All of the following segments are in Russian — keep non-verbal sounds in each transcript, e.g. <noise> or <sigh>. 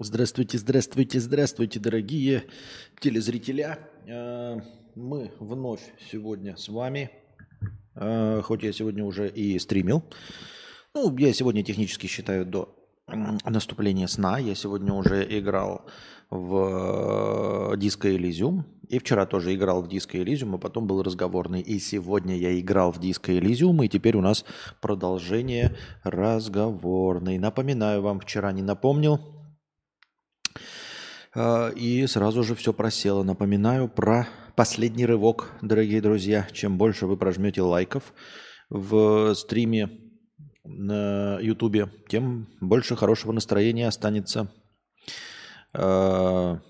Здравствуйте, здравствуйте, здравствуйте, дорогие телезрителя. Э, Мы вновь сегодня с вами. Э, Хоть я сегодня уже и стримил. Ну, я сегодня технически считаю до наступления сна. Я сегодня уже играл в Disco Elysium. И вчера тоже играл в Disco Elysium, а потом был разговорный. И сегодня я играл в Disco Elysium, и теперь у нас продолжение разговорный. Напоминаю вам, вчера не напомнил, И сразу же все просело. Напоминаю про последний рывок, дорогие друзья. Чем больше вы прожмете лайков в стриме на Ютубе, тем больше хорошего настроения останется. А.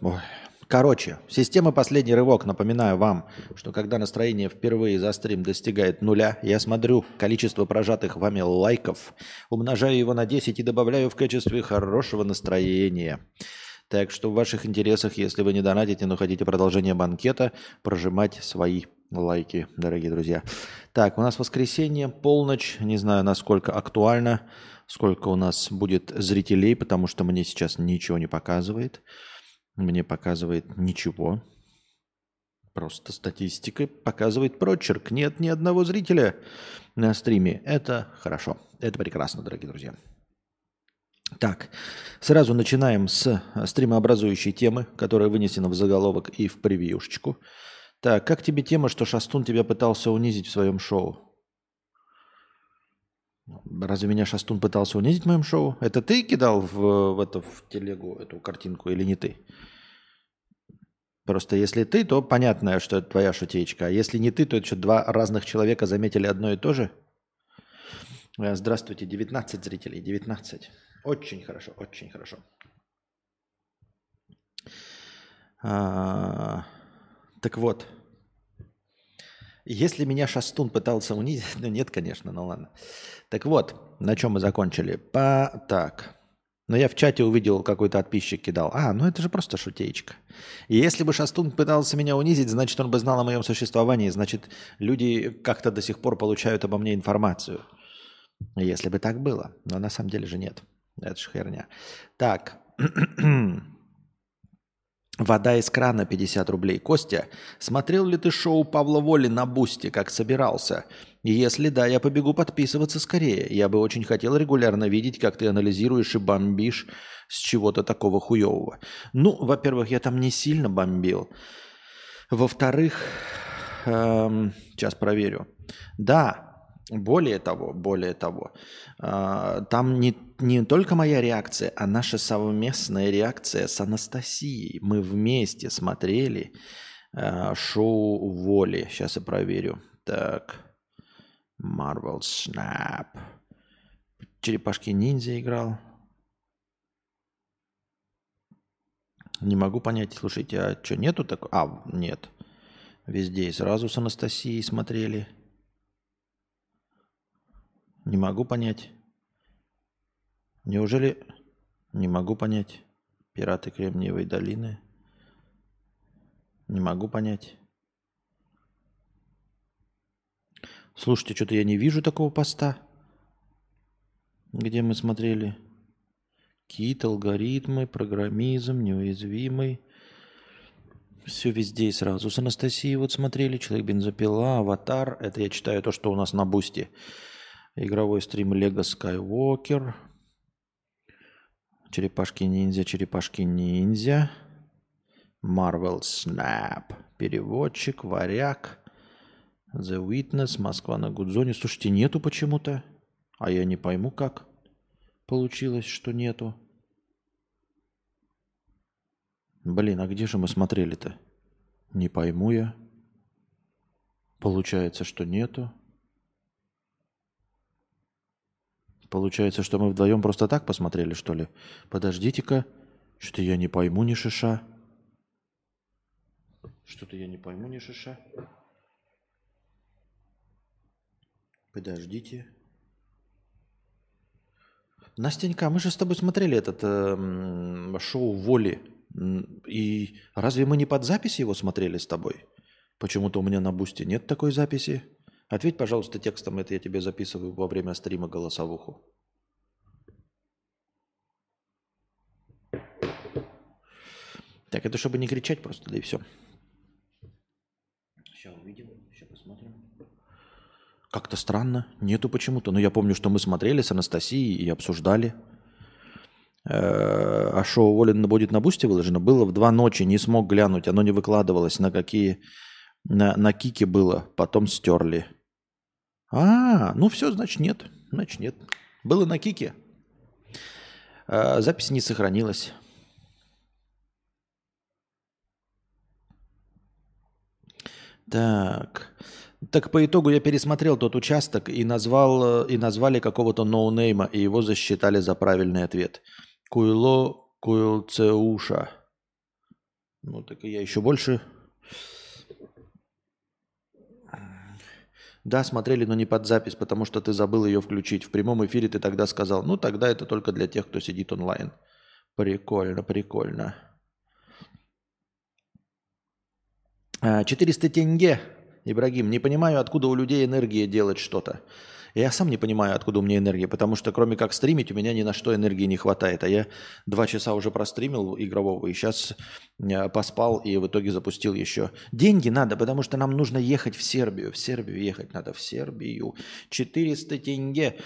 Короче, система «Последний рывок». Напоминаю вам, что когда настроение впервые за стрим достигает нуля, я смотрю количество прожатых вами лайков, умножаю его на 10 и добавляю в качестве хорошего настроения. Так что в ваших интересах, если вы не донатите, но хотите продолжение банкета, прожимать свои лайки, дорогие друзья. Так, у нас воскресенье, полночь. Не знаю, насколько актуально, сколько у нас будет зрителей, потому что мне сейчас ничего не показывает. Мне показывает ничего. Просто статистика показывает прочерк. Нет ни одного зрителя на стриме. Это хорошо. Это прекрасно, дорогие друзья. Так, сразу начинаем с стримообразующей темы, которая вынесена в заголовок и в превьюшечку. Так, как тебе тема, что Шастун тебя пытался унизить в своем шоу? Разве меня Шастун пытался унизить в моем шоу? Это ты кидал в, в, это, в телегу эту картинку или не ты? Просто если ты, то понятно, что это твоя шутеечка. А если не ты, то это что, два разных человека заметили одно и то же? Э, Здравствуйте, 19 зрителей, 19. Очень хорошо, очень хорошо. А, так вот, если меня Шастун пытался унизить, <laughs> ну нет, конечно, ну ладно. Так вот, на чем мы закончили? По так. Но я в чате увидел, какой-то подписчик кидал. А, ну это же просто шутеечка. И если бы Шастун пытался меня унизить, значит, он бы знал о моем существовании. Значит, люди как-то до сих пор получают обо мне информацию. Если бы так было. Но на самом деле же нет. Это же херня. Так. <clears throat> Вода из крана 50 рублей. Костя, смотрел ли ты шоу Павла Воли на Boosty, как собирался? Если да, я побегу подписываться скорее. Я бы очень хотел регулярно видеть, как ты анализируешь и бомбишь с чего-то такого хуевого. Ну, во-первых, я там не сильно бомбил. Во-вторых, эм, сейчас проверю. Да, более того, более того, э, там не, не только моя реакция, а наша совместная реакция с Анастасией. Мы вместе смотрели э, шоу Воли. Сейчас я проверю. Так, Marvel Snap. Черепашки ниндзя играл. Не могу понять, слушайте, а что, нету такого? А, нет. Везде и сразу с Анастасией смотрели. Не могу понять. Неужели... Не могу понять. Пираты Кремниевой долины. Не могу понять. Слушайте, что-то я не вижу такого поста, где мы смотрели. Кит, алгоритмы, программизм, неуязвимый. Все везде и сразу. С Анастасией вот смотрели. Человек бензопила, аватар. Это я читаю то, что у нас на бусте. Игровой стрим Лего Skywalker. Черепашки ниндзя, черепашки ниндзя. Marvel Snap. Переводчик, варяг. The Witness, Москва на Гудзоне. Слушайте, нету почему-то. А я не пойму, как получилось, что нету. Блин, а где же мы смотрели-то? Не пойму я. Получается, что нету. Получается, что мы вдвоем просто так посмотрели, что ли? Подождите-ка. Что-то я не пойму ни шиша. Что-то я не пойму ни шиша. Подождите. Настенька, мы же с тобой смотрели этот э, шоу Воли. И разве мы не под записи его смотрели с тобой? Почему-то у меня на бусте нет такой записи. Ответь, пожалуйста, текстом, это я тебе записываю во время стрима голосовуху. Так, это чтобы не кричать просто, да и все. Сейчас увидим, сейчас посмотрим. Как-то странно, нету почему-то. Но я помню, что мы смотрели с Анастасией и обсуждали. Э, а шоу Волин будет на бусте выложено? Было в два ночи, не смог глянуть. Оно не выкладывалось, на какие... На, на кике было, потом стерли. А, ну все, значит нет. Значит нет. Было на кике. А, запись не сохранилась. Так. Так по итогу я пересмотрел тот участок и назвал и назвали какого-то ноунейма, и его засчитали за правильный ответ. Куйло Куйлцеуша. Ну так я еще больше Да, смотрели, но не под запись, потому что ты забыл ее включить. В прямом эфире ты тогда сказал, ну тогда это только для тех, кто сидит онлайн. Прикольно, прикольно. 400 а, тенге, Ибрагим. Не понимаю, откуда у людей энергия делать что-то. Я сам не понимаю, откуда у меня энергия, потому что кроме как стримить, у меня ни на что энергии не хватает. А я два часа уже простримил игрового, и сейчас э, поспал, и в итоге запустил еще. Деньги надо, потому что нам нужно ехать в Сербию. В Сербию ехать надо, в Сербию. 400 тенге.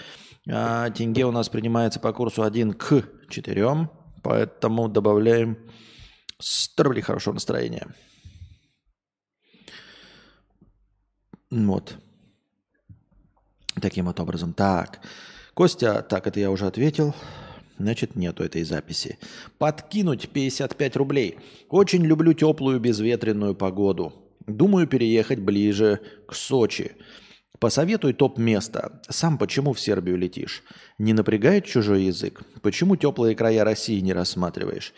А, тенге у нас принимается по курсу 1 к 4, поэтому добавляем 100 рублей хорошего настроения. Вот. Таким вот образом. Так. Костя, так, это я уже ответил. Значит, нету этой записи. Подкинуть 55 рублей. Очень люблю теплую безветренную погоду. Думаю переехать ближе к Сочи. Посоветуй топ-место. Сам почему в Сербию летишь? Не напрягает чужой язык? Почему теплые края России не рассматриваешь?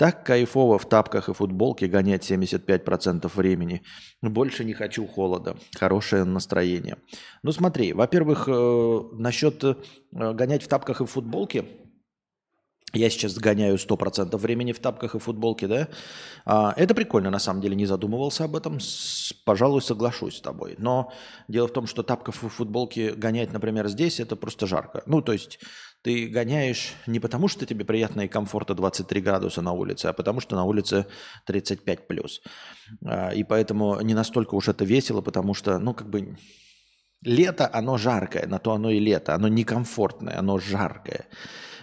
Так кайфово в тапках и футболке гонять 75% времени. Больше не хочу холода. Хорошее настроение. Ну смотри, во-первых, э, насчет э, гонять в тапках и футболке – я сейчас гоняю 100% времени в тапках и футболке, да? А, это прикольно, на самом деле, не задумывался об этом. С, пожалуй, соглашусь с тобой. Но дело в том, что тапков и футболки гонять, например, здесь, это просто жарко. Ну, то есть ты гоняешь не потому, что тебе приятно и комфортно 23 градуса на улице, а потому, что на улице 35 плюс. А, и поэтому не настолько уж это весело, потому что, ну, как бы... Лето, оно жаркое, на то оно и лето. Оно некомфортное, оно жаркое.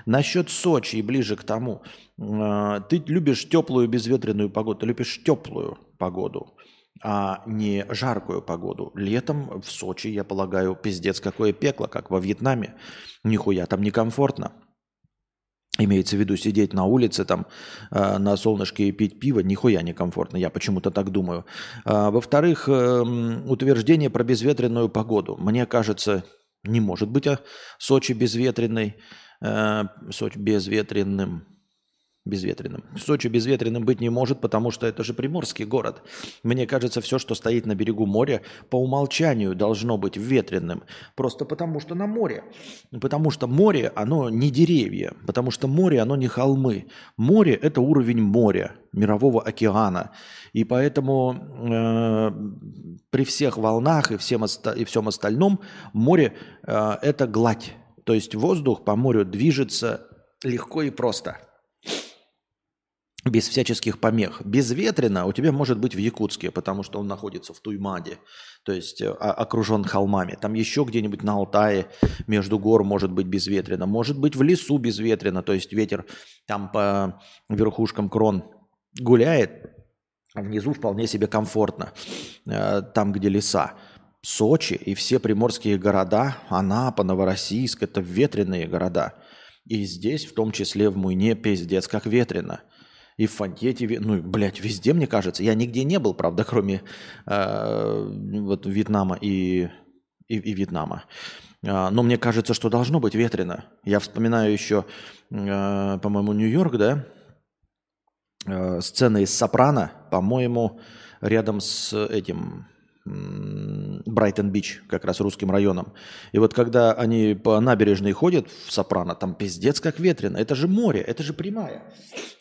Насчет Сочи и ближе к тому. А, ты любишь теплую безветренную погоду, ты любишь теплую погоду, а не жаркую погоду. Летом в Сочи, я полагаю, пиздец какое пекло, как во Вьетнаме. Нихуя там некомфортно. Имеется в виду сидеть на улице там э, на солнышке и пить пиво, нихуя некомфортно, я почему-то так думаю. А, во-вторых, э, утверждение про безветренную погоду. Мне кажется, не может быть а Сочи безветренной э, Сочи безветренным. Безветренным. Сочи безветренным быть не может, потому что это же приморский город. Мне кажется, все, что стоит на берегу моря, по умолчанию должно быть ветренным. Просто потому что на море. Потому что море, оно не деревья. Потому что море, оно не холмы. Море – это уровень моря, мирового океана. И поэтому э, при всех волнах и, всем, и всем остальном море э, – это гладь то есть воздух по морю движется легко и просто. Без всяческих помех. Безветренно у тебя может быть в Якутске, потому что он находится в Туймаде, то есть э, окружен холмами. Там еще где-нибудь на Алтае между гор может быть безветренно. Может быть в лесу безветренно, то есть ветер там по верхушкам крон гуляет, а внизу вполне себе комфортно, э, там, где леса. Сочи и все приморские города, Анапа, Новороссийск – это ветреные города. И здесь, в том числе в Муйне, пиздец, как ветрено. И в Фантете, ну, блядь, везде, мне кажется. Я нигде не был, правда, кроме э, вот Вьетнама и, и, и Вьетнама. Э, но мне кажется, что должно быть ветрено. Я вспоминаю еще, э, по-моему, Нью-Йорк, да? Э, сцена из «Сопрано», по-моему, рядом с этим Брайтон-Бич, как раз русским районом. И вот когда они по набережной ходят в Сопрано, там пиздец как ветрено. Это же море, это же прямая.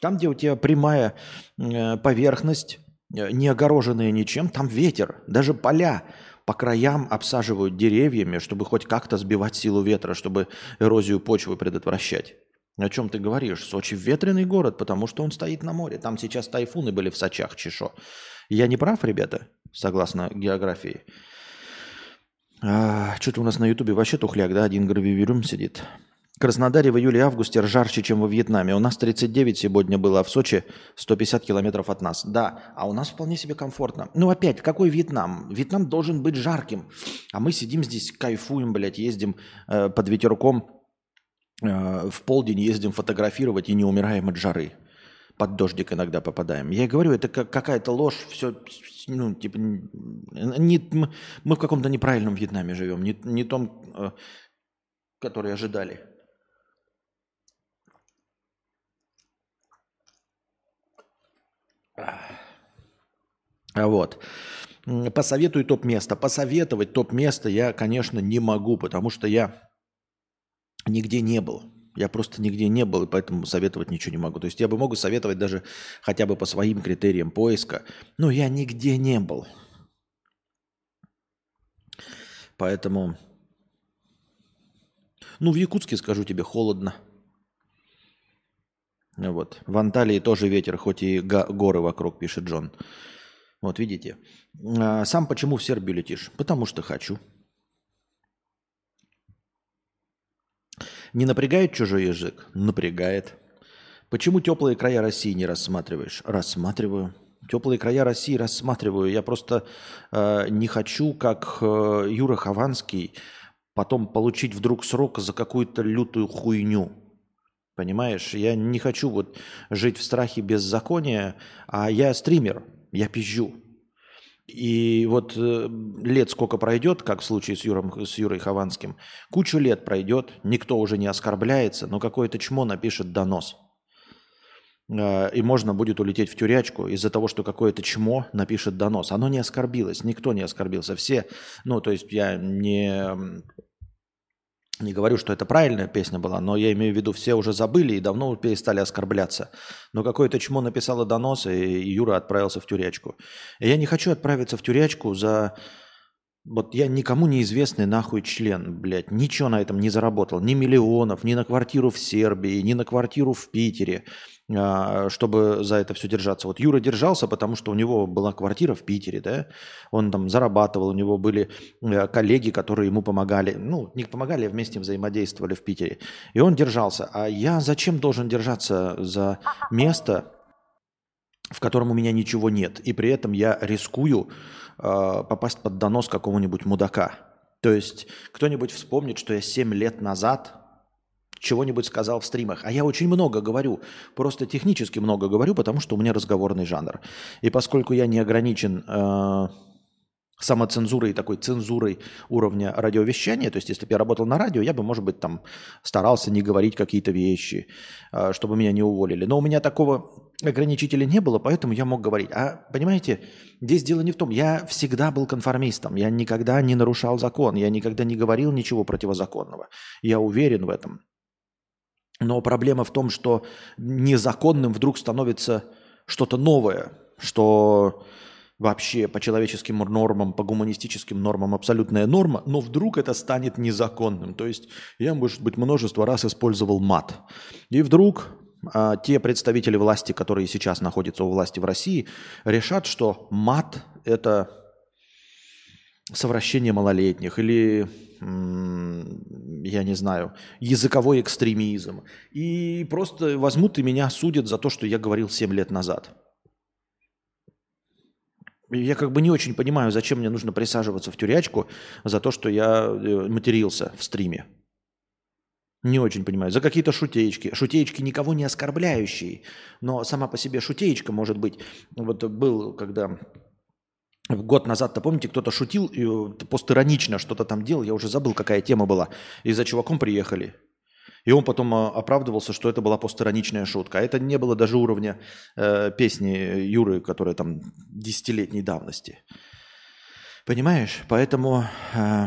Там, где у тебя прямая э, поверхность, э, не огороженная ничем, там ветер. Даже поля по краям обсаживают деревьями, чтобы хоть как-то сбивать силу ветра, чтобы эрозию почвы предотвращать. О чем ты говоришь? Сочи ветреный город, потому что он стоит на море. Там сейчас тайфуны были в Сочах, чешо. Я не прав, ребята, согласно географии? А, что-то у нас на Ютубе вообще тухляк, да? Один гравиверюм сидит. Краснодаре в июле-августе жарче, чем во Вьетнаме. У нас 39 сегодня было, а в Сочи 150 километров от нас. Да, а у нас вполне себе комфортно. Ну опять, какой Вьетнам? Вьетнам должен быть жарким. А мы сидим здесь, кайфуем, блядь, ездим э, под ветерком Э, в полдень ездим фотографировать и не умираем от жары. Под дождик иногда попадаем. Я говорю, это как какая-то ложь, все, ну, типа, не, мы, в каком-то неправильном Вьетнаме живем, не, не том, э, который ожидали. А вот. Посоветуй топ-место. Посоветовать топ-место я, конечно, не могу, потому что я нигде не был. Я просто нигде не был, и поэтому советовать ничего не могу. То есть я бы могу советовать даже хотя бы по своим критериям поиска, но я нигде не был. Поэтому, ну, в Якутске, скажу тебе, холодно. Вот. В Анталии тоже ветер, хоть и горы вокруг, пишет Джон. Вот, видите. А сам почему в Сербию летишь? Потому что хочу. Не напрягает чужой язык? Напрягает. Почему теплые края России не рассматриваешь? Рассматриваю. Теплые края России рассматриваю. Я просто э, не хочу, как э, Юра Хованский, потом получить вдруг срок за какую-то лютую хуйню. Понимаешь? Я не хочу вот жить в страхе беззакония, а я стример, я пизжу. И вот э, лет сколько пройдет, как в случае с, Юром, с Юрой Хованским, кучу лет пройдет, никто уже не оскорбляется, но какое-то чмо напишет донос. Э, и можно будет улететь в тюрячку из-за того, что какое-то чмо напишет донос. Оно не оскорбилось, никто не оскорбился. Все, ну, то есть я не не говорю, что это правильная песня была, но я имею в виду, все уже забыли и давно перестали оскорбляться. Но какое-то чмо написало донос, и Юра отправился в тюрячку. Я не хочу отправиться в тюрячку за... Вот я никому неизвестный нахуй член, блядь. Ничего на этом не заработал. Ни миллионов, ни на квартиру в Сербии, ни на квартиру в Питере. А, чтобы за это все держаться. Вот Юра держался, потому что у него была квартира в Питере, да, он там зарабатывал, у него были э, коллеги, которые ему помогали, ну, не помогали, а вместе взаимодействовали в Питере. И он держался. А я зачем должен держаться за место, в котором у меня ничего нет, и при этом я рискую попасть под донос какого-нибудь мудака. То есть кто-нибудь вспомнит, что я 7 лет назад чего-нибудь сказал в стримах. А я очень много говорю, просто технически много говорю, потому что у меня разговорный жанр. И поскольку я не ограничен э, самоцензурой, такой цензурой уровня радиовещания, то есть если бы я работал на радио, я бы, может быть, там старался не говорить какие-то вещи, э, чтобы меня не уволили. Но у меня такого ограничителя не было, поэтому я мог говорить. А понимаете, здесь дело не в том, я всегда был конформистом, я никогда не нарушал закон, я никогда не говорил ничего противозаконного. Я уверен в этом. Но проблема в том, что незаконным вдруг становится что-то новое, что вообще по человеческим нормам, по гуманистическим нормам абсолютная норма, но вдруг это станет незаконным. То есть я, может быть, множество раз использовал мат. И вдруг те представители власти, которые сейчас находятся у власти в России, решат, что мат – это совращение малолетних или я не знаю, языковой экстремизм. И просто возьмут и меня судят за то, что я говорил 7 лет назад. Я как бы не очень понимаю, зачем мне нужно присаживаться в тюрячку за то, что я э, матерился в стриме. Не очень понимаю. За какие-то шутеечки. Шутеечки никого не оскорбляющие. Но сама по себе шутеечка может быть. Вот был, когда Год назад-то, помните, кто-то шутил и э, постиронично что-то там делал, я уже забыл, какая тема была. И за чуваком приехали. И он потом э, оправдывался, что это была постироничная шутка. А это не было даже уровня э, песни Юры, которая там десятилетней давности. Понимаешь? Поэтому э,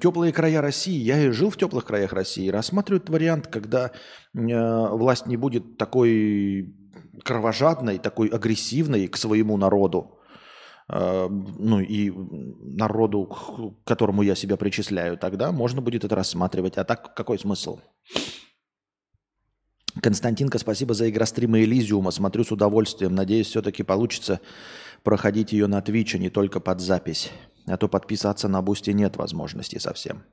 теплые края России, я и жил в теплых краях России, рассматриваю этот вариант, когда э, власть не будет такой кровожадной, такой агрессивной к своему народу, Э, ну и народу, к которому я себя причисляю, тогда можно будет это рассматривать. А так какой смысл? Константинка, спасибо за игростримы Элизиума. Смотрю с удовольствием. Надеюсь, все-таки получится проходить ее на Твиче, не только под запись. А то подписаться на Бусти нет возможности совсем.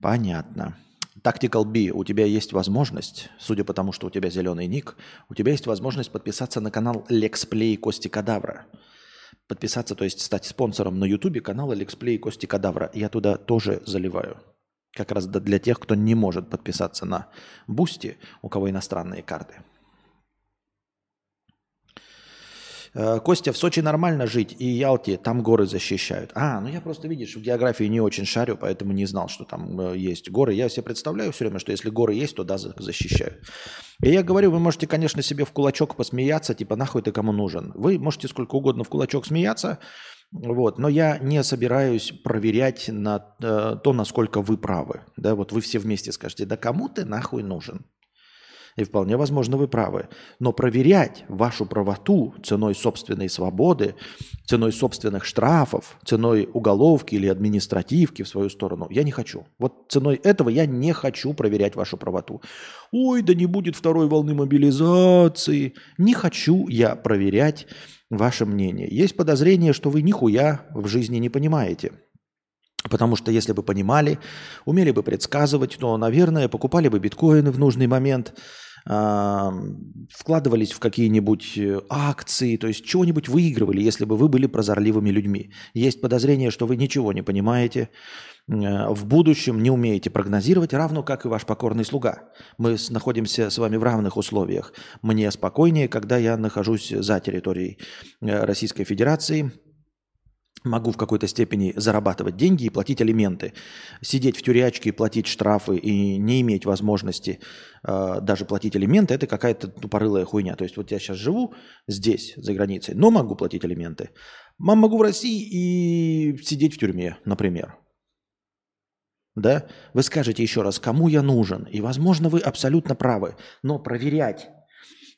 Понятно. Tactical B, у тебя есть возможность, судя по тому, что у тебя зеленый ник, у тебя есть возможность подписаться на канал Letsplay Кости Кадавра. Подписаться, то есть стать спонсором на YouTube канала Letsplay Кости Кадавра. Я туда тоже заливаю. Как раз для тех, кто не может подписаться на Бусти, у кого иностранные карты. Э, Костя, в Сочи нормально жить, и Ялте там горы защищают. А, ну я просто, видишь, в географии не очень шарю, поэтому не знал, что там э, есть горы. Я себе представляю все время, что если горы есть, то да, защищают. И я говорю, вы можете, конечно, себе в кулачок посмеяться, типа, нахуй ты кому нужен. Вы можете сколько угодно в кулачок смеяться, вот, но я не собираюсь проверять на э, то, насколько вы правы. Да, вот вы все вместе скажете, да кому ты нахуй нужен? И вполне возможно, вы правы. Но проверять вашу правоту ценой собственной свободы, ценой собственных штрафов, ценой уголовки или административки в свою сторону я не хочу. Вот ценой этого я не хочу проверять вашу правоту. Ой, да не будет второй волны мобилизации. Не хочу я проверять ваше мнение. Есть подозрение, что вы нихуя в жизни не понимаете. Потому что если бы понимали, умели бы предсказывать, то, наверное, покупали бы биткоины в нужный момент – вкладывались в какие-нибудь э, акции, то есть чего-нибудь выигрывали, если бы вы были прозорливыми людьми. Есть подозрение, что вы ничего не понимаете, э, в будущем не умеете прогнозировать, равно как и ваш покорный слуга. Мы находимся с вами в равных условиях. Мне спокойнее, когда я нахожусь за территорией э, Российской Федерации – могу в какой-то степени зарабатывать деньги и платить алименты. Сидеть в тюрячке и платить штрафы и не иметь возможности э, даже платить алименты, это какая-то тупорылая хуйня. То есть вот я сейчас живу здесь, за границей, но могу платить алименты. Мам, могу в России и сидеть в тюрьме, например. Да? Вы скажете еще раз, кому я нужен? И, возможно, вы абсолютно правы. Но проверять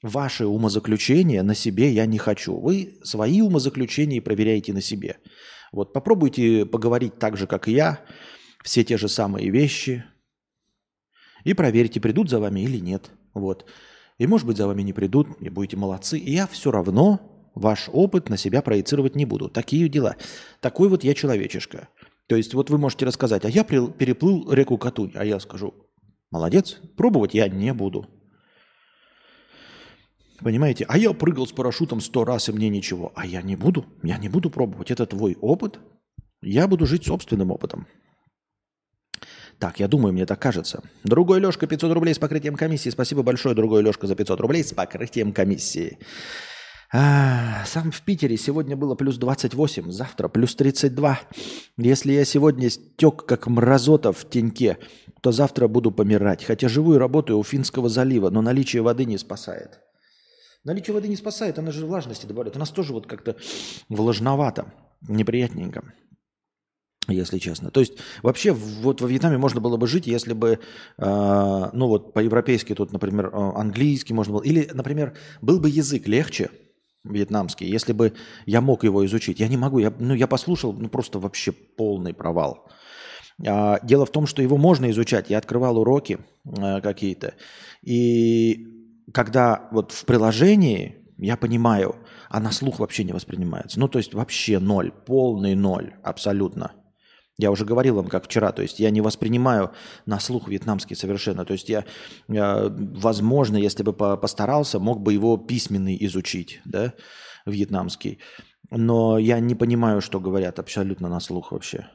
Ваши умозаключения на себе я не хочу. Вы свои умозаключения проверяете на себе. Вот попробуйте поговорить так же, как и я, все те же самые вещи, и проверьте, придут за вами или нет. Вот. И может быть за вами не придут, и будете молодцы. И я все равно ваш опыт на себя проецировать не буду. Такие дела. Такой вот я человечишка. То есть вот вы можете рассказать, а я переплыл реку Катунь, а я скажу, молодец, пробовать я не буду. Понимаете? А я прыгал с парашютом сто раз, и мне ничего. А я не буду. Я не буду пробовать. Это твой опыт. Я буду жить собственным опытом. Так, я думаю, мне так кажется. Другой Лешка, 500 рублей с покрытием комиссии. Спасибо большое, другой Лешка, за 500 рублей с покрытием комиссии. А, сам в Питере сегодня было плюс 28, завтра плюс 32. Если я сегодня стек как мразота в теньке, то завтра буду помирать. Хотя живу и работаю у Финского залива, но наличие воды не спасает. Наличие воды не спасает, она же влажности добавляет. У нас тоже вот как-то влажновато, неприятненько, если честно. То есть вообще вот во Вьетнаме можно было бы жить, если бы, э, ну вот по-европейски тут, например, а, английский можно было, или, например, был бы язык легче, вьетнамский, если бы я мог его изучить. Я не могу, я, ну я послушал, ну просто вообще полный провал. А, дело в том, что его можно изучать. Я открывал уроки э, какие-то, и когда вот в приложении я понимаю, а на слух вообще не воспринимается. Ну, то есть вообще ноль, полный ноль, абсолютно. Я уже говорил вам, как вчера, то есть я не воспринимаю на слух вьетнамский совершенно. То есть я, возможно, если бы постарался, мог бы его письменный изучить, да, вьетнамский. Но я не понимаю, что говорят абсолютно на слух вообще.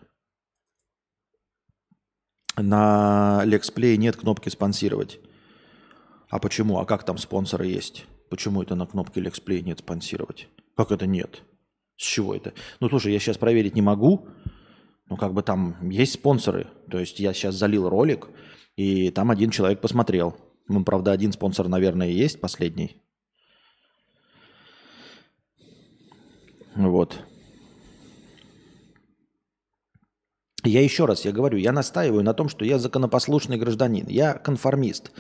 На LexPlay нет кнопки спонсировать. А почему? А как там спонсоры есть? Почему это на кнопке LexPlay нет спонсировать? Как это нет? С чего это? Ну, слушай, я сейчас проверить не могу. Ну, как бы там есть спонсоры. То есть я сейчас залил ролик, и там один человек посмотрел. Ну, правда, один спонсор, наверное, есть, последний. Вот. Я еще раз, я говорю, я настаиваю на том, что я законопослушный гражданин, я конформист,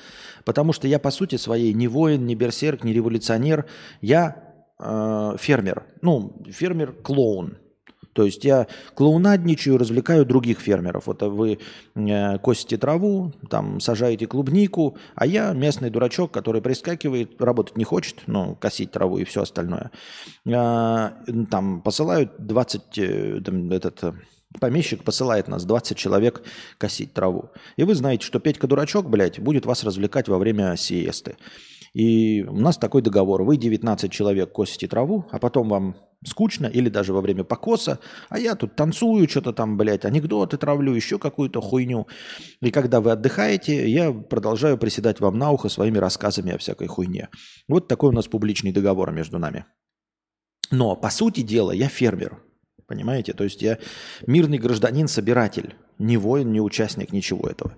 потому что я по сути своей не воин, не берсерк, не революционер, я э, фермер, ну, фермер-клоун. То есть я клоунадничаю, развлекаю других фермеров. Вот вы э, косите траву, там сажаете клубнику, а я местный дурачок, который прискакивает, работать не хочет, но косить траву и все остальное. Э, там посылают 20, э, там, этот, помещик посылает нас 20 человек косить траву. И вы знаете, что Петька дурачок, блядь, будет вас развлекать во время сиесты. И у нас такой договор. Вы 19 человек косите траву, а потом вам скучно или даже во время покоса, а я тут танцую, что-то там, блядь, анекдоты травлю, еще какую-то хуйню. И когда вы отдыхаете, я продолжаю приседать вам на ухо своими рассказами о всякой хуйне. Вот такой у нас публичный договор между нами. Но, по сути дела, я фермер. Понимаете? То есть я мирный гражданин, собиратель. Не воин, не участник, ничего этого.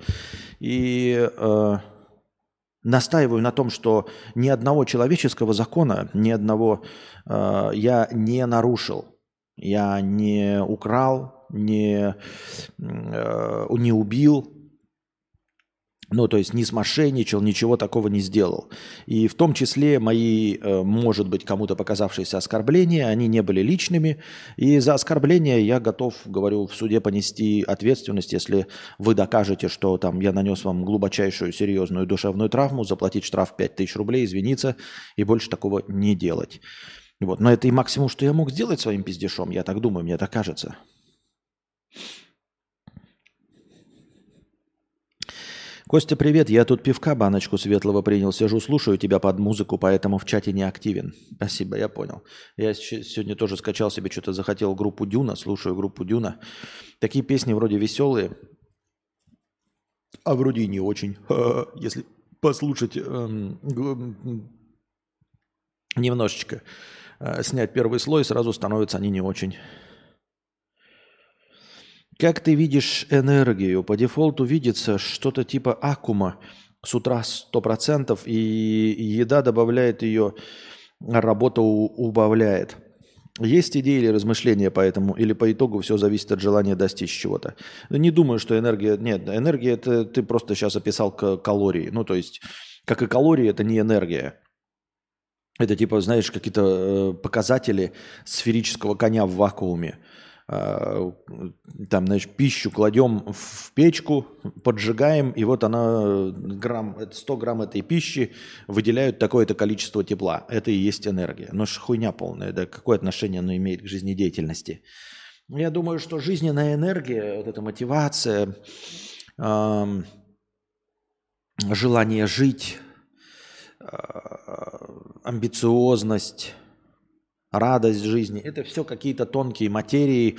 И э, настаиваю на том, что ни одного человеческого закона, ни одного э, я не нарушил. Я не украл, не, э, не убил, ну, то есть не смошенничал, ничего такого не сделал. И в том числе мои, э, может быть, кому-то показавшиеся оскорбления, они не были личными. И за оскорбления я готов, говорю, в суде понести ответственность, если вы докажете, что там я нанес вам глубочайшую серьезную душевную травму, заплатить штраф 5000 рублей, извиниться и больше такого не делать. Вот. Но это и максимум, что я мог сделать своим пиздешом, я так думаю, мне так кажется. Костя, привет. Я тут пивка баночку светлого принял. Сижу, слушаю тебя под музыку, поэтому в чате не активен. Спасибо, я понял. Я сегодня тоже скачал себе, что-то захотел группу Дюна, слушаю группу Дюна. Такие песни вроде веселые, а вроде и не очень. <laughs> Если послушать эм, немножечко, э, снять первый слой, сразу становятся они не очень. Как ты видишь энергию? По дефолту видится что-то типа аккума с утра 100%, и еда добавляет ее, а работа убавляет. Есть идеи или размышления по этому, или по итогу все зависит от желания достичь чего-то? Не думаю, что энергия... Нет, энергия это ты просто сейчас описал калории. Ну, то есть, как и калории, это не энергия. Это типа, знаешь, какие-то э, показатели сферического коня в вакууме. А, там, значит, пищу кладем в печку, поджигаем, и вот она, грамм, 100 грамм этой пищи выделяют такое-то количество тепла. Это и есть энергия. Ж хуйня полная, да какое отношение оно имеет к жизнедеятельности? Я думаю, что жизненная энергия, вот эта мотивация, эм, желание жить, э, амбициозность, радость жизни. Это все какие-то тонкие материи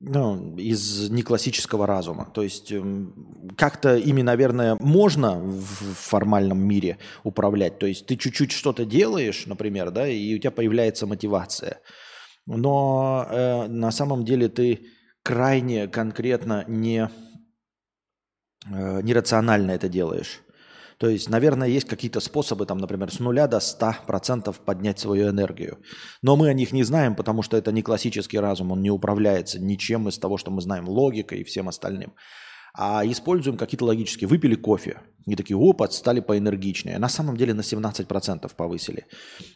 ну, из неклассического разума. То есть эм, как-то ими, наверное, можно в формальном мире управлять. То есть ты чуть-чуть что-то делаешь, например, да, и у тебя появляется мотивация. Но э, на самом деле ты крайне конкретно не, э, нерационально это делаешь. То есть, наверное, есть какие-то способы, там, например, с нуля до 100% поднять свою энергию. Но мы о них не знаем, потому что это не классический разум, он не управляется ничем из того, что мы знаем, логикой и всем остальным. А используем какие-то логические. Выпили кофе. И такие, опа, стали поэнергичнее. На самом деле на 17% повысили.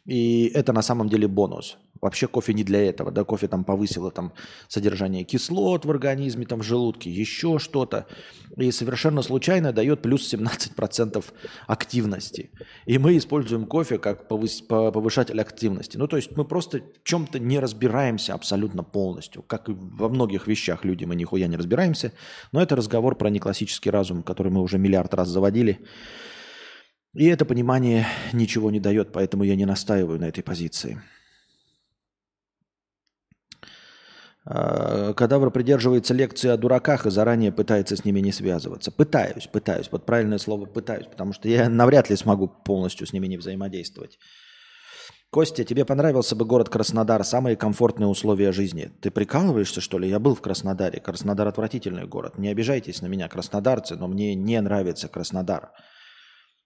И это на самом деле бонус. Вообще кофе не для этого, да, кофе там повысило там содержание кислот в организме, там в желудке, еще что-то. И совершенно случайно дает плюс 17% активности. И мы используем кофе как повыс- повышатель активности. Ну, то есть мы просто в чем-то не разбираемся абсолютно полностью. Как и во многих вещах люди мы нихуя не разбираемся. Но это разговор про неклассический разум, который мы уже миллиард раз заводили. И это понимание ничего не дает, поэтому я не настаиваю на этой позиции. А, кадавр придерживается лекции о дураках и заранее пытается с ними не связываться. Пытаюсь, пытаюсь. Вот правильное слово пытаюсь, потому что я навряд ли смогу полностью с ними не взаимодействовать. Костя, тебе понравился бы город Краснодар, самые комфортные условия жизни. Ты прикалываешься, что ли? Я был в Краснодаре. Краснодар отвратительный город. Не обижайтесь на меня, краснодарцы, но мне не нравится Краснодар.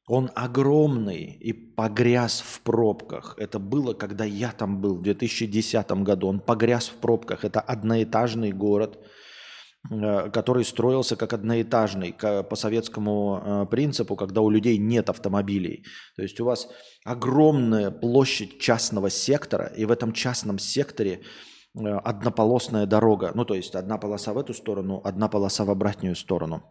Он огромный и погряз в пробках. Это было, когда я там был в 2010 году. Он погряз в пробках. Это одноэтажный город, который строился как одноэтажный по советскому э, принципу, когда у людей нет автомобилей. То есть у вас огромная площадь частного сектора, и в этом частном секторе однополосная дорога. Ну, то есть одна полоса в эту сторону, одна полоса в обратную сторону.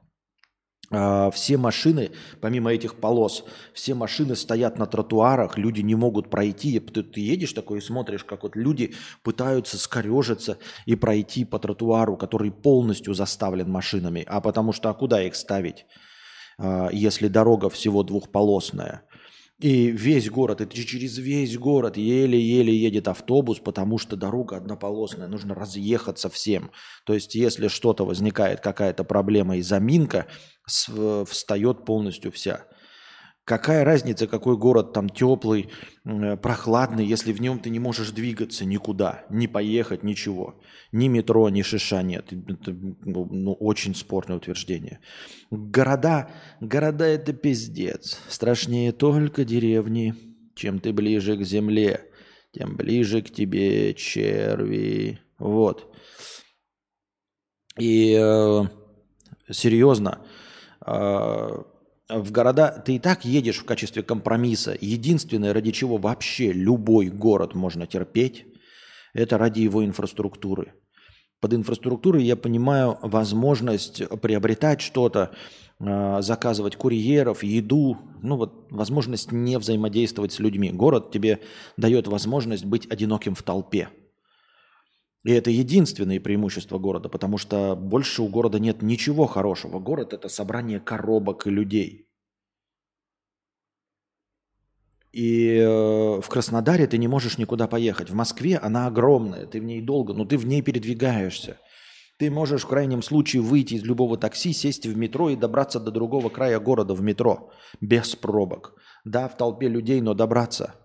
А, все машины, помимо этих полос, все машины стоят на тротуарах, люди не могут пройти. Ты, ты едешь такой и смотришь, как вот люди пытаются скорежиться и пройти по тротуару, который полностью заставлен машинами. А потому что, а куда их ставить, а, если дорога всего двухполосная? И весь город, это через весь город еле-еле едет автобус, потому что дорога однополосная, нужно разъехаться всем. То есть, если что-то возникает, какая-то проблема и заминка, встает полностью вся. Какая разница, какой город там теплый, прохладный, если в нем ты не можешь двигаться никуда, не поехать, ничего. Ни метро, ни шиша нет. Это ну, ну, очень спорное утверждение. Города, города это пиздец. Страшнее только деревни. Чем ты ближе к земле, тем ближе к тебе черви. Вот. И э, серьезно, э, в города ты и так едешь в качестве компромисса. Единственное, ради чего вообще любой город можно терпеть, это ради его инфраструктуры. Под инфраструктурой я понимаю возможность приобретать что-то, а, заказывать курьеров, еду, ну вот возможность не взаимодействовать с людьми. Город тебе дает возможность быть одиноким в толпе. И это единственное преимущество города, потому что больше у города нет ничего хорошего. Город – это собрание коробок и людей. И э, в Краснодаре ты не можешь никуда поехать. В Москве она огромная, ты в ней долго, но ты в ней передвигаешься. Ты можешь в крайнем случае выйти из любого такси, сесть в метро и добраться до другого края города в метро без пробок. Да, в толпе людей, но добраться –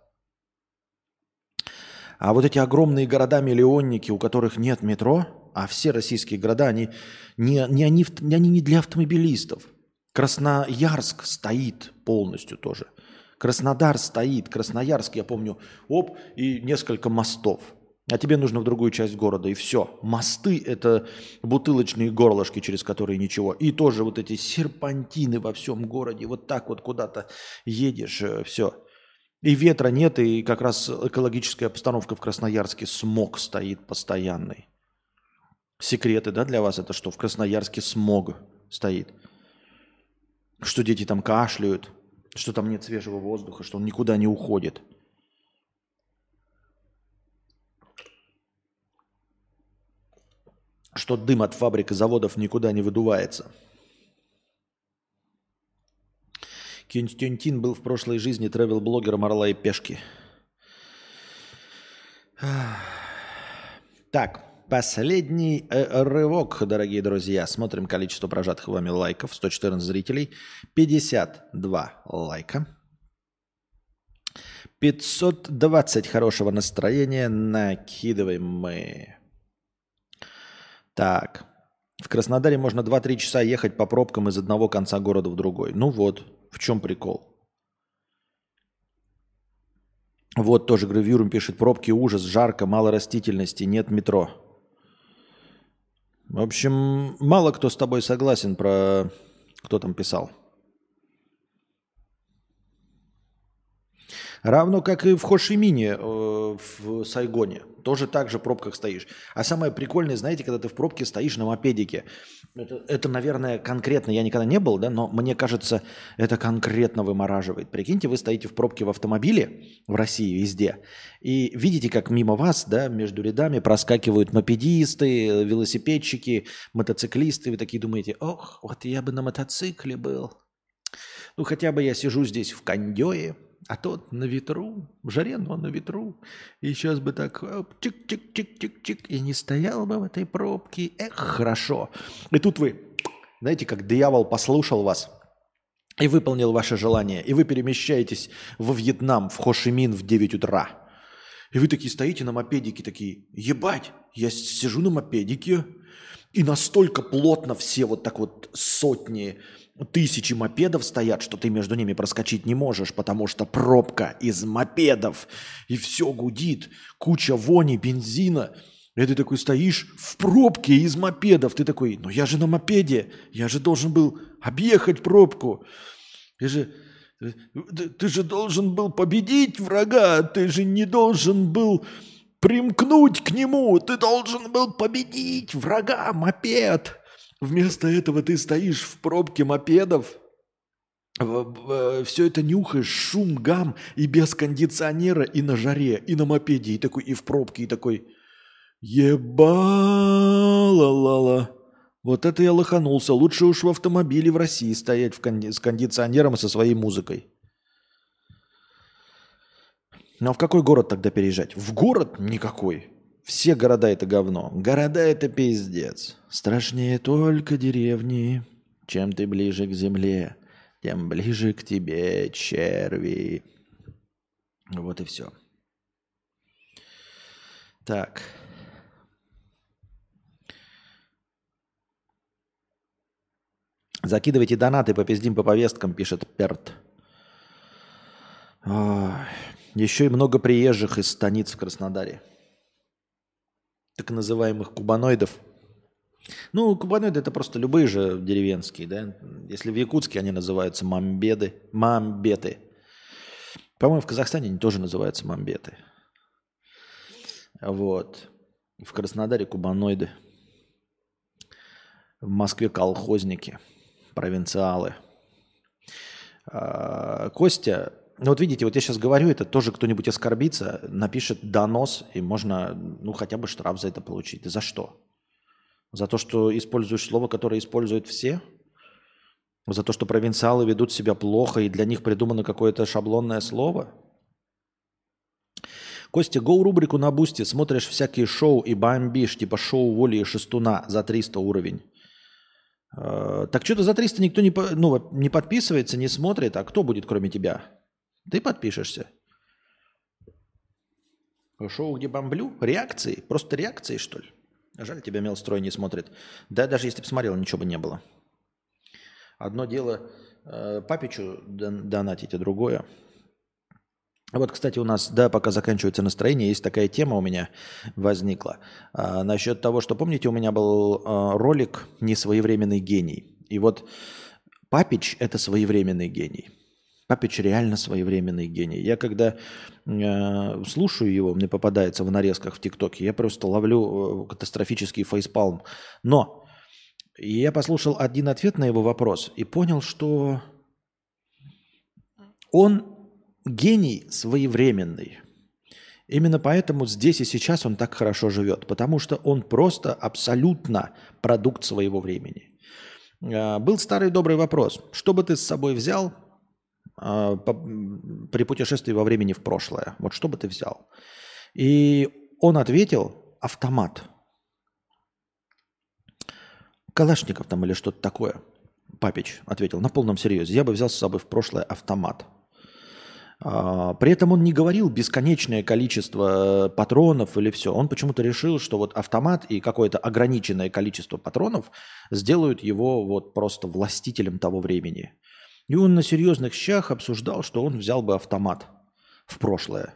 а вот эти огромные города-миллионники, у которых нет метро, а все российские города, они не, не, они, они не для автомобилистов. Красноярск стоит полностью тоже. Краснодар стоит, Красноярск, я помню, оп, и несколько мостов. А тебе нужно в другую часть города, и все. Мосты – это бутылочные горлышки, через которые ничего. И тоже вот эти серпантины во всем городе. Вот так вот куда-то едешь, э, все. И ветра нет, и как раз экологическая обстановка в Красноярске, смог стоит постоянный. Секреты, да, для вас это что? В Красноярске смог стоит. Что дети там кашляют, что там нет свежего воздуха, что он никуда не уходит. Что дым от фабрик и заводов никуда не выдувается – Кюнстюнтин был в прошлой жизни тревел-блогером «Орла и пешки». Так, последний э, рывок, дорогие друзья. Смотрим количество прожатых вами лайков. 114 зрителей. 52 лайка. 520 хорошего настроения накидываем мы. Так. В Краснодаре можно 2-3 часа ехать по пробкам из одного конца города в другой. Ну вот, в чем прикол? Вот тоже гравюром пишет, пробки ужас, жарко, мало растительности, нет метро. В общем, мало кто с тобой согласен про... Кто там писал? Равно как и в Хошимине, э, в Сайгоне. Тоже так же в пробках стоишь. А самое прикольное, знаете, когда ты в пробке стоишь на мопедике. Это, это, наверное, конкретно, я никогда не был, да, но мне кажется, это конкретно вымораживает. Прикиньте, вы стоите в пробке в автомобиле в России везде, и видите, как мимо вас, да, между рядами проскакивают мопедисты, велосипедчики, мотоциклисты. Вы такие думаете, ох, вот я бы на мотоцикле был. Ну, хотя бы я сижу здесь в кондее, а тот на ветру, в жаре, но на ветру. И сейчас бы так чик-чик-чик-чик-чик, и не стоял бы в этой пробке. Эх, хорошо. И тут вы, знаете, как дьявол послушал вас и выполнил ваше желание, и вы перемещаетесь во Вьетнам, в Хошимин в 9 утра. И вы такие стоите на мопедике, такие, ебать, я сижу на мопедике, и настолько плотно все вот так вот сотни тысячи мопедов стоят, что ты между ними проскочить не можешь, потому что пробка из мопедов, и все гудит, куча вони, бензина. И ты такой стоишь в пробке из мопедов. Ты такой, ну я же на мопеде, я же должен был объехать пробку. Ты же, ты, ты же должен был победить врага, ты же не должен был примкнуть к нему. Ты должен был победить врага, мопед. Вместо этого ты стоишь в пробке мопедов, все это нюхаешь, шум, гам, и без кондиционера, и на жаре, и на мопеде, и такой, и в пробке, и такой, ебала-ла-ла. Вот это я лоханулся. Лучше уж в автомобиле в России стоять в конди- с кондиционером и со своей музыкой. Ну а в какой город тогда переезжать? В город никакой. Все города это говно. Города это пиздец. Страшнее только деревни. Чем ты ближе к земле, тем ближе к тебе черви. Вот и все. Так. Закидывайте донаты, попиздим по повесткам, пишет Перт. Ой. Еще и много приезжих из станиц в Краснодаре. Так называемых кубаноидов. Ну, кубаноиды это просто любые же деревенские, да. Если в Якутске они называются мамбеды, мамбеты. По-моему, в Казахстане они тоже называются мамбеты. Вот. В Краснодаре кубаноиды. В Москве колхозники провинциалы. А, Костя, ну вот видите, вот я сейчас говорю, это тоже кто-нибудь оскорбится, напишет донос, и можно, ну, хотя бы штраф за это получить. За что? За то, что используешь слово, которое используют все? За то, что провинциалы ведут себя плохо, и для них придумано какое-то шаблонное слово? Костя, гоу рубрику на бусте, смотришь всякие шоу и бомбишь, типа шоу Воли и Шестуна за 300 уровень. Э, так что-то за 300 никто не, ну, не подписывается, не смотрит. А кто будет, кроме тебя? Ты подпишешься. Шоу, где бомблю? Реакции? Просто реакции, что ли? Жаль, тебя Мелстрой не смотрит. Да, даже если бы смотрел, ничего бы не было. Одно дело э, папичу донатить, а другое – вот, кстати, у нас, да, пока заканчивается настроение, есть такая тема у меня возникла. А, насчет того, что, помните, у меня был а, ролик «Несвоевременный гений». И вот Папич – это своевременный гений. Папич реально своевременный гений. Я когда э, слушаю его, мне попадается в нарезках в ТикТоке, я просто ловлю э, катастрофический фейспалм. Но я послушал один ответ на его вопрос и понял, что он гений своевременный. Именно поэтому здесь и сейчас он так хорошо живет, потому что он просто абсолютно продукт своего времени. А, был старый добрый вопрос. Что бы ты с собой взял а, при путешествии во времени в прошлое? Вот что бы ты взял? И он ответил автомат. Калашников там или что-то такое. Папич ответил на полном серьезе. Я бы взял с собой в прошлое автомат. А, при этом он не говорил бесконечное количество патронов или все. Он почему-то решил, что вот автомат и какое-то ограниченное количество патронов сделают его вот просто властителем того времени. И он на серьезных щах обсуждал, что он взял бы автомат в прошлое.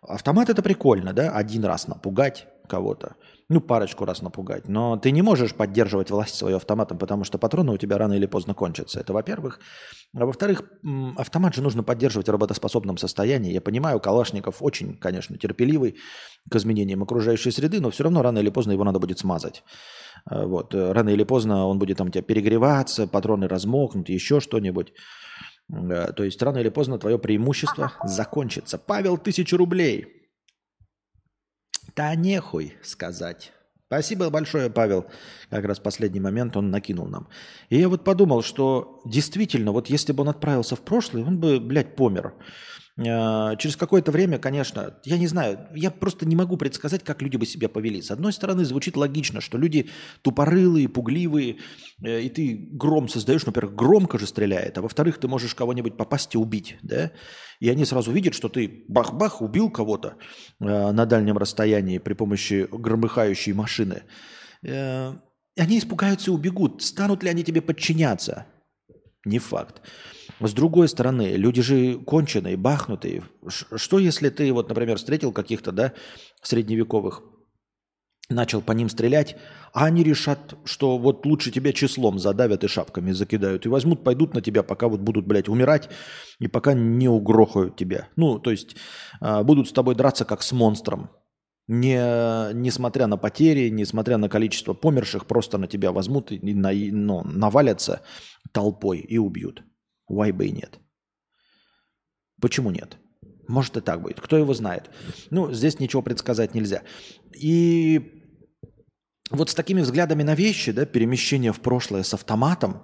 Автомат это прикольно, да, один раз напугать кого-то ну, парочку раз напугать. Но ты не можешь поддерживать власть свою автоматом, потому что патроны у тебя рано или поздно кончатся. Это во-первых. А во-вторых, автомат же нужно поддерживать в работоспособном состоянии. Я понимаю, Калашников очень, конечно, терпеливый к изменениям окружающей среды, но все равно рано или поздно его надо будет смазать. А, вот. Рано или поздно он будет там у тебя перегреваться, патроны размокнут, еще что-нибудь. То есть рано или поздно твое преимущество закончится. Павел, тысячу рублей. Да нехуй сказать. Спасибо большое, Павел. Как раз последний момент он накинул нам. И я вот подумал, что действительно, вот если бы он отправился в прошлое, он бы, блядь, помер. А, через какое-то время, конечно, я не знаю, я просто не могу предсказать, как люди бы себя повели. С одной стороны, звучит логично, что люди тупорылые, пугливые, э, и ты гром создаешь, во-первых, громко же стреляет, а во-вторых, ты можешь кого-нибудь попасть и убить, да? И они сразу видят, что ты бах-бах убил кого-то э, на дальнем расстоянии при помощи громыхающей машины. Э, они испугаются и убегут. Станут ли они тебе подчиняться? Не факт. С другой стороны, люди же конченые, бахнутые. Что если ты, вот, например, встретил каких-то, да, средневековых, начал по ним стрелять, а они решат, что вот лучше тебя числом задавят и шапками закидают, и возьмут, пойдут на тебя, пока вот будут, блядь, умирать, и пока не угрохают тебя. Ну, то есть а, будут с тобой драться как с монстром. Не, несмотря на потери, несмотря на количество померших, просто на тебя возьмут и на, ну, навалятся толпой и убьют. Why бы и нет? Почему нет? Может и так будет. Кто его знает? Ну, здесь ничего предсказать нельзя. И вот с такими взглядами на вещи, да, перемещение в прошлое с автоматом,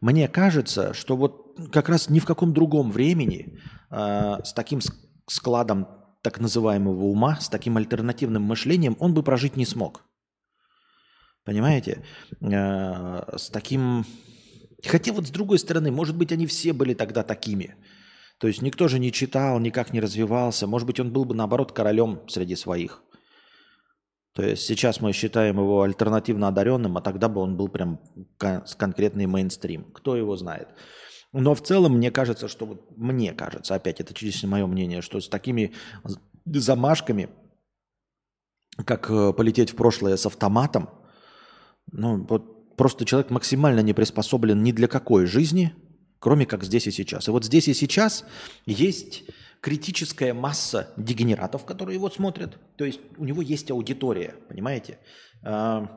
мне кажется, что вот как раз ни в каком другом времени э, с таким складом так называемого ума, с таким альтернативным мышлением он бы прожить не смог. Понимаете? Э, с таким... Хотя вот с другой стороны, может быть, они все были тогда такими. То есть никто же не читал, никак не развивался. Может быть, он был бы, наоборот, королем среди своих. То есть сейчас мы считаем его альтернативно одаренным, а тогда бы он был прям с конкретный мейнстрим. Кто его знает. Но в целом мне кажется, что вот мне кажется, опять это чудесное мое мнение, что с такими замашками, как э, полететь в прошлое с автоматом, ну вот просто человек максимально не приспособлен ни для какой жизни, кроме как здесь и сейчас. И вот здесь и сейчас есть критическая масса дегенератов, которые его смотрят. То есть у него есть аудитория, понимаете? А,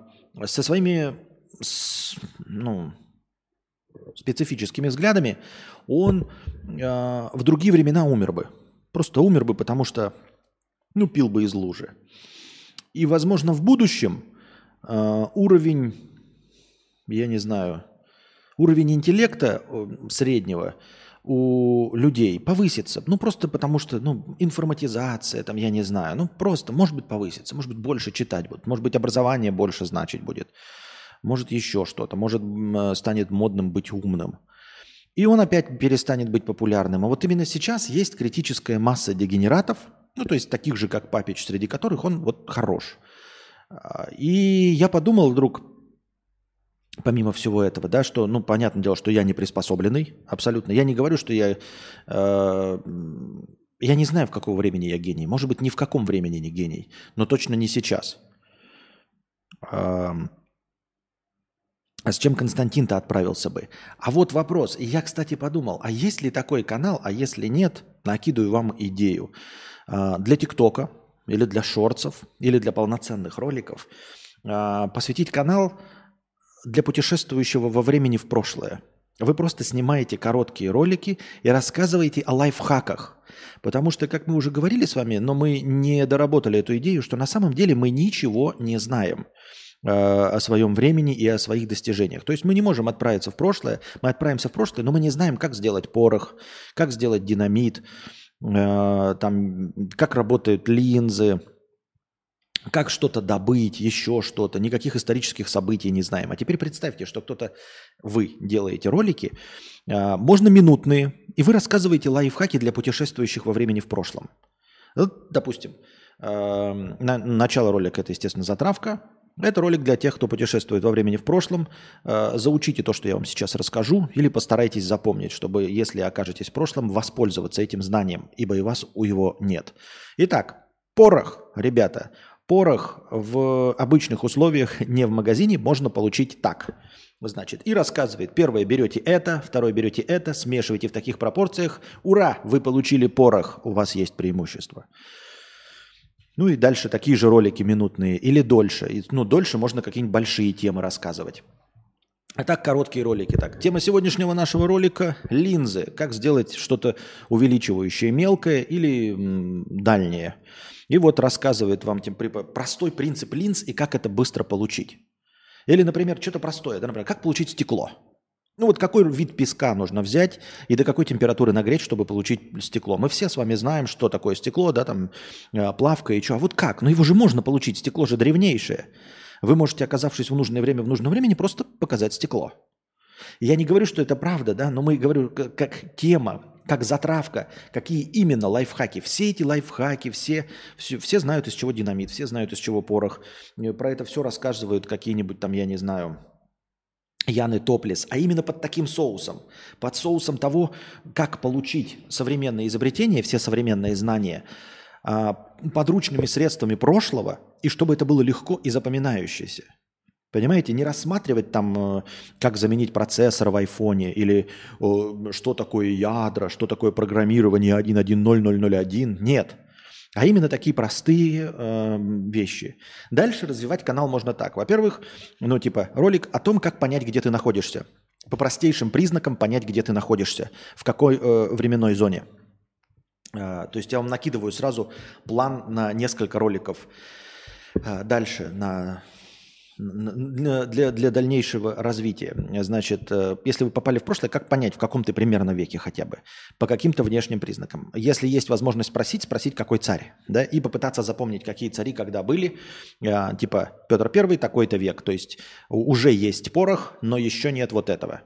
со своими ну, специфическими взглядами он а, в другие времена умер бы. Просто умер бы, потому что ну, пил бы из лужи. И, возможно, в будущем а, уровень, я не знаю, уровень интеллекта э, среднего – у людей повысится. Ну, просто потому что, ну, информатизация, там, я не знаю. Ну, просто, может быть, повысится. Может быть, больше читать будет. Может быть, образование больше значить будет. Может, еще что-то. Может, станет модным быть умным. И он опять перестанет быть популярным. А вот именно сейчас есть критическая масса дегенератов, ну, то есть таких же, как Папич, среди которых он вот хорош. А, и я подумал вдруг, помимо всего этого, да, что, ну, понятное дело, что я не приспособленный, абсолютно. Я не говорю, что я... Э, я не знаю, в какого времени я гений. Может быть, ни в каком времени не гений, но точно не сейчас. Э, а с чем Константин-то отправился бы? А вот вопрос. Я, кстати, подумал, а есть ли такой канал, а если нет, накидываю вам идею. Э, для ТикТока или для шорцев, или для полноценных роликов э, посвятить канал для путешествующего во времени в прошлое. Вы просто снимаете короткие ролики и рассказываете о лайфхаках. Потому что, как мы уже говорили с вами, но мы не доработали эту идею, что на самом деле мы ничего не знаем э, о своем времени и о своих достижениях. То есть мы не можем отправиться в прошлое, мы отправимся в прошлое, но мы не знаем, как сделать порох, как сделать динамит, э, там, как работают линзы, как что-то добыть, еще что-то, никаких исторических событий не знаем. А теперь представьте, что кто-то, вы делаете ролики, а, можно минутные, и вы рассказываете лайфхаки для путешествующих во времени в прошлом. Допустим, а, начало ролика – это, естественно, затравка. Это ролик для тех, кто путешествует во времени в прошлом. А, заучите то, что я вам сейчас расскажу, или постарайтесь запомнить, чтобы, если окажетесь в прошлом, воспользоваться этим знанием, ибо и вас у его нет. Итак, порох, ребята – Порох в обычных условиях, <laughs> не в магазине, можно получить так. Значит, и рассказывает, первое берете это, второе берете это, смешиваете в таких пропорциях. Ура, вы получили порох, у вас есть преимущество. Ну и дальше такие же ролики минутные или дольше. Ну, дольше можно какие-нибудь большие темы рассказывать. А так короткие ролики. Так, тема сегодняшнего нашего ролика – линзы. Как сделать что-то увеличивающее мелкое или м, дальнее. И вот рассказывает вам тем, простой принцип линз и как это быстро получить. Или, например, что-то простое, да, например, как получить стекло. Ну вот какой вид песка нужно взять и до какой температуры нагреть, чтобы получить стекло. Мы все с вами знаем, что такое стекло, да, там э, плавка и что. А вот как? Ну его же можно получить, стекло же древнейшее. Вы можете, оказавшись в нужное время в нужном времени, просто показать стекло. Я не говорю, что это правда, да, но мы говорю как тема, как затравка, какие именно лайфхаки. Все эти лайфхаки, все, все, все знают, из чего динамит, все знают, из чего порох. Э, про это все рассказывают какие-нибудь там, я не знаю, Яны Топлес, а именно под таким соусом, под соусом того, как получить современные изобретения, все современные знания а, подручными средствами прошлого, и чтобы это было легко и запоминающееся. Понимаете, не рассматривать там, э, как заменить процессор в айфоне или что такое ядра, что такое программирование 1.1.0.0.0.1. Нет. А именно такие простые э, вещи. Дальше развивать канал можно так. Во-первых, ну типа ролик о том, как понять, где ты находишься. По простейшим признакам понять, где ты находишься, в какой э, временной зоне. Э, то есть я вам накидываю сразу план на несколько роликов. Э, дальше на для, для дальнейшего развития. Значит, э, если вы попали в прошлое, как понять, в каком ты примерно веке хотя бы? По каким-то внешним признакам. Если есть возможность спросить, спросить, какой царь. Да? И попытаться запомнить, какие цари когда были. Э, типа Петр Первый такой-то век. То есть уже есть порох, но еще нет вот этого.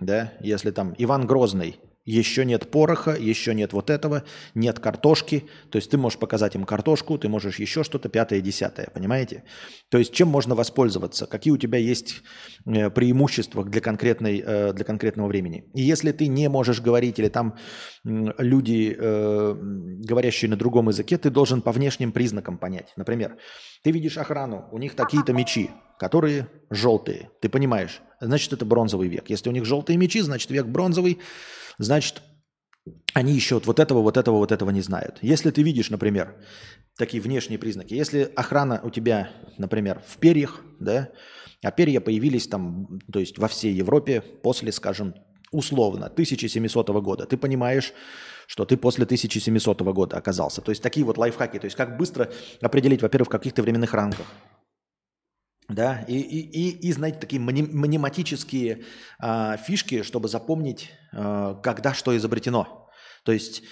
Да? Если там Иван Грозный еще нет пороха, еще нет вот этого, нет картошки. То есть ты можешь показать им картошку, ты можешь еще что-то, пятое, десятое, понимаете? То есть чем можно воспользоваться, какие у тебя есть э, преимущества для, конкретной, э, для конкретного времени. И если ты не можешь говорить, или там люди, э, говорящие на другом языке, ты должен по внешним признакам понять. Например, ты видишь охрану, у них такие-то мечи, которые желтые. Ты понимаешь, значит, это бронзовый век. Если у них желтые мечи, значит, век бронзовый значит, они еще вот этого, вот этого, вот этого не знают. Если ты видишь, например, такие внешние признаки, если охрана у тебя, например, в перьях, да, а перья появились там, то есть во всей Европе после, скажем, условно, 1700 года, ты понимаешь, что ты после 1700 года оказался. То есть такие вот лайфхаки, то есть как быстро определить, во-первых, в каких то временных рамках, да, и, и, и, и знаете, такие мнематические а, фишки, чтобы запомнить, а, когда что изобретено. То есть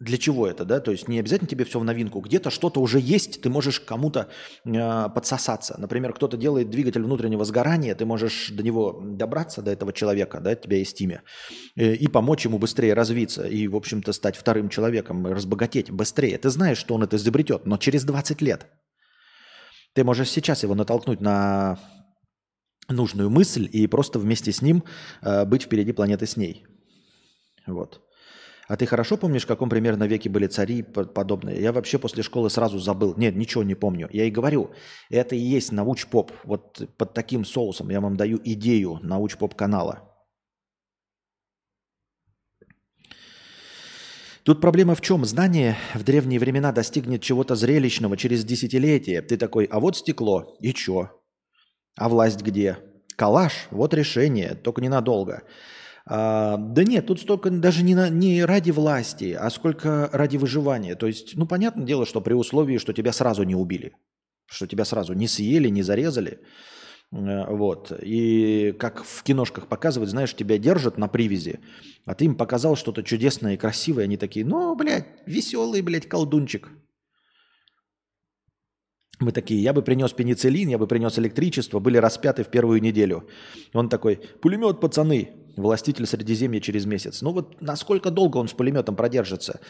для чего это, да? То есть не обязательно тебе все в новинку. Где-то что-то уже есть, ты можешь кому-то э, подсосаться. Например, кто-то делает двигатель внутреннего сгорания, ты можешь до него добраться, до этого человека, да, тебя есть имя, э, и помочь ему быстрее развиться, и, в общем-то, стать вторым человеком, разбогатеть быстрее. Ты знаешь, что он это изобретет, но через 20 лет – ты можешь сейчас его натолкнуть на нужную мысль и просто вместе с ним э, быть впереди планеты с ней. Вот. А ты хорошо помнишь, в каком примерно веке были цари и подобное? Я вообще после школы сразу забыл. Нет, ничего не помню. Я и говорю, это и есть науч-поп. Вот под таким соусом я вам даю идею науч-поп канала. Тут проблема в чем? Знание в древние времена достигнет чего-то зрелищного через десятилетия. Ты такой, а вот стекло, и чё? А власть где? Калаш, вот решение, только ненадолго. А, да нет, тут столько даже не, на, не ради власти, а сколько ради выживания. То есть, ну, понятное дело, что при условии, что тебя сразу не убили, что тебя сразу не съели, не зарезали, вот. И как в киношках показывают, знаешь, тебя держат на привязи, а ты им показал что-то чудесное и красивое, они такие, ну, блядь, веселый, блядь, колдунчик. Мы такие, я бы принес пенициллин, я бы принес электричество, были распяты в первую неделю. Он такой, пулемет, пацаны, властитель Средиземья через месяц. Ну вот насколько долго он с пулеметом продержится?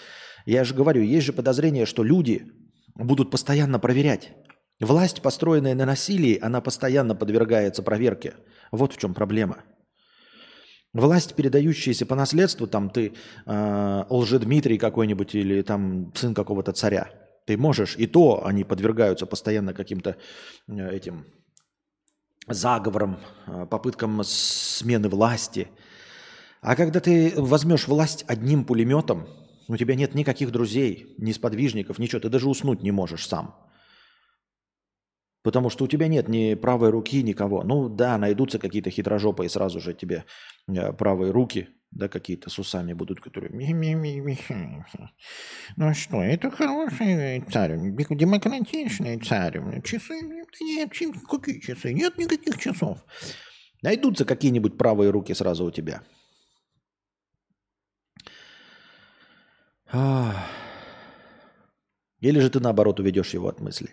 Я же говорю, есть же подозрение, что люди будут постоянно проверять, Власть, построенная на насилии, она постоянно подвергается проверке. Вот в чем проблема. Власть, передающаяся по наследству, там ты э, Лжедмитрий какой-нибудь или там сын какого-то царя, ты можешь, и то они подвергаются постоянно каким-то э, этим заговорам, э, попыткам смены власти. А когда ты возьмешь власть одним пулеметом, у тебя нет никаких друзей, ни сподвижников, ничего, ты даже уснуть не можешь сам. Потому что у тебя нет ни правой руки, никого. Ну да, найдутся какие-то хитрожопые сразу же тебе э, правые руки, да, какие-то с усами будут, которые... Ну что, это хороший царь, демократичный царь. Часы? Нет, какие часы? Нет никаких часов. Найдутся какие-нибудь правые руки сразу у тебя. Или же ты наоборот уведешь его от мысли.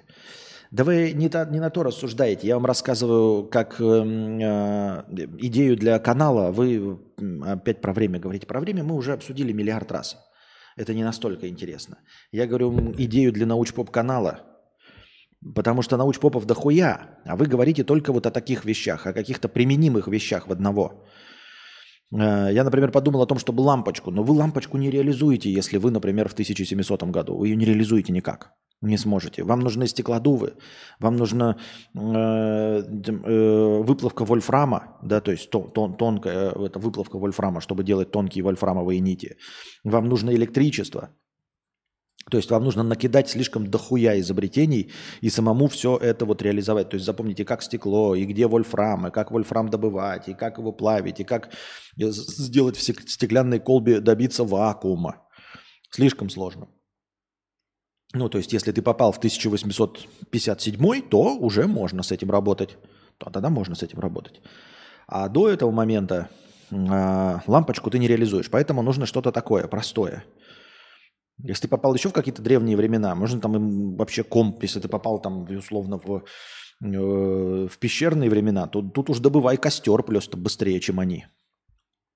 Да вы не, та, не на то рассуждаете. Я вам рассказываю как эм, э, идею для канала. Вы опять про время говорите. Про время мы уже обсудили миллиард раз. Это не настолько интересно. Я говорю идею для научпоп-канала. Потому что научпопов дохуя. А вы говорите только вот о таких вещах, о каких-то применимых вещах в одного. Э, я, например, подумал о том, чтобы лампочку. Но вы лампочку не реализуете, если вы, например, в 1700 году. Вы ее не реализуете никак не сможете. Вам нужны стеклодувы, вам нужна э, э, выплавка вольфрама, да, то есть тон, тон, тонкая это выплавка вольфрама, чтобы делать тонкие вольфрамовые нити. Вам нужно электричество. То есть вам нужно накидать слишком дохуя изобретений и самому все это вот реализовать. То есть запомните, как стекло, и где вольфрам, и как вольфрам добывать, и как его плавить, и как э, сделать в стеклянной колбе добиться вакуума. Слишком сложно. Ну, то есть, если ты попал в 1857, то уже можно с этим работать. То тогда можно с этим работать. А до этого момента э, лампочку ты не реализуешь. Поэтому нужно что-то такое, простое. Если ты попал еще в какие-то древние времена, можно там им вообще комп, если ты попал там условно в, э, в пещерные времена, то тут уж добывай костер просто быстрее, чем они.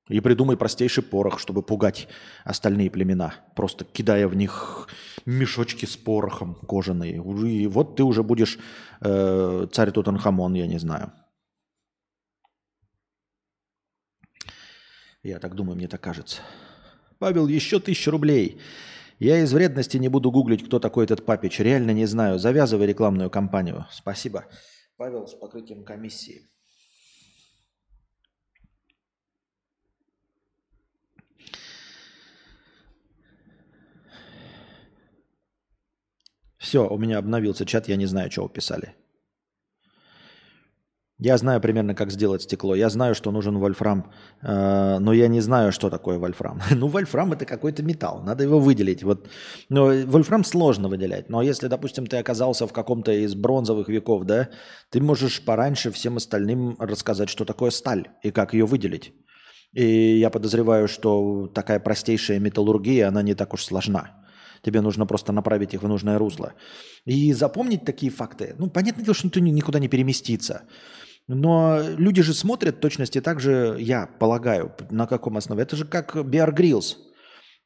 И придумай простейший порох, чтобы пугать остальные племена, просто кидая в них мешочки с порохом кожаные. И вот ты уже будешь э, царь Тутанхамон, я не знаю. Я так думаю, мне так кажется. Павел, еще тысяча рублей. Я из вредности не буду гуглить, кто такой этот папич. Реально не знаю. Завязывай рекламную кампанию. Спасибо. Павел с покрытием комиссии. Все, у меня обновился чат, я не знаю, вы писали. Я знаю примерно, как сделать стекло. Я знаю, что нужен вольфрам, э, но я не знаю, что такое вольфрам. <laughs> ну, вольфрам это какой-то металл, надо его выделить. Вот, но вольфрам сложно выделять. Но если, допустим, ты оказался в каком-то из бронзовых веков, да, ты можешь пораньше всем остальным рассказать, что такое сталь и как ее выделить. И я подозреваю, что такая простейшая металлургия, она не так уж сложна. Тебе нужно просто направить их в нужное русло. И запомнить такие факты. Ну, понятно, что никто никуда не переместится. Но люди же смотрят точности так же, я полагаю, на каком основе. Это же как Bear Grylls.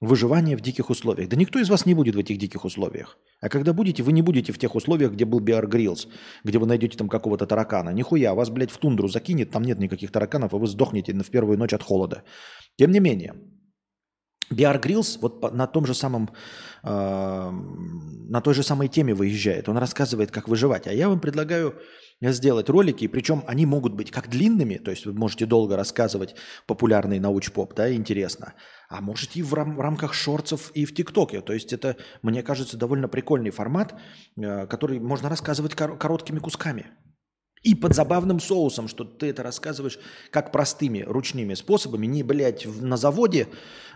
Выживание в диких условиях. Да никто из вас не будет в этих диких условиях. А когда будете, вы не будете в тех условиях, где был Bear Grylls, где вы найдете там какого-то таракана. Нихуя, вас, блядь, в тундру закинет, там нет никаких тараканов, а вы сдохнете в первую ночь от холода. Тем не менее, Bear Grylls вот на том же самом, э, на той же самой теме выезжает. Он рассказывает, как выживать. А я вам предлагаю сделать ролики, причем они могут быть как длинными, то есть вы можете долго рассказывать популярный науч-поп, да, интересно, а можете и в, рам- в рамках шорцев и в ТикТоке. То есть это, мне кажется, довольно прикольный формат, э, который можно рассказывать кор- короткими кусками. И под забавным соусом, что ты это рассказываешь как простыми ручными способами, не, блядь, на заводе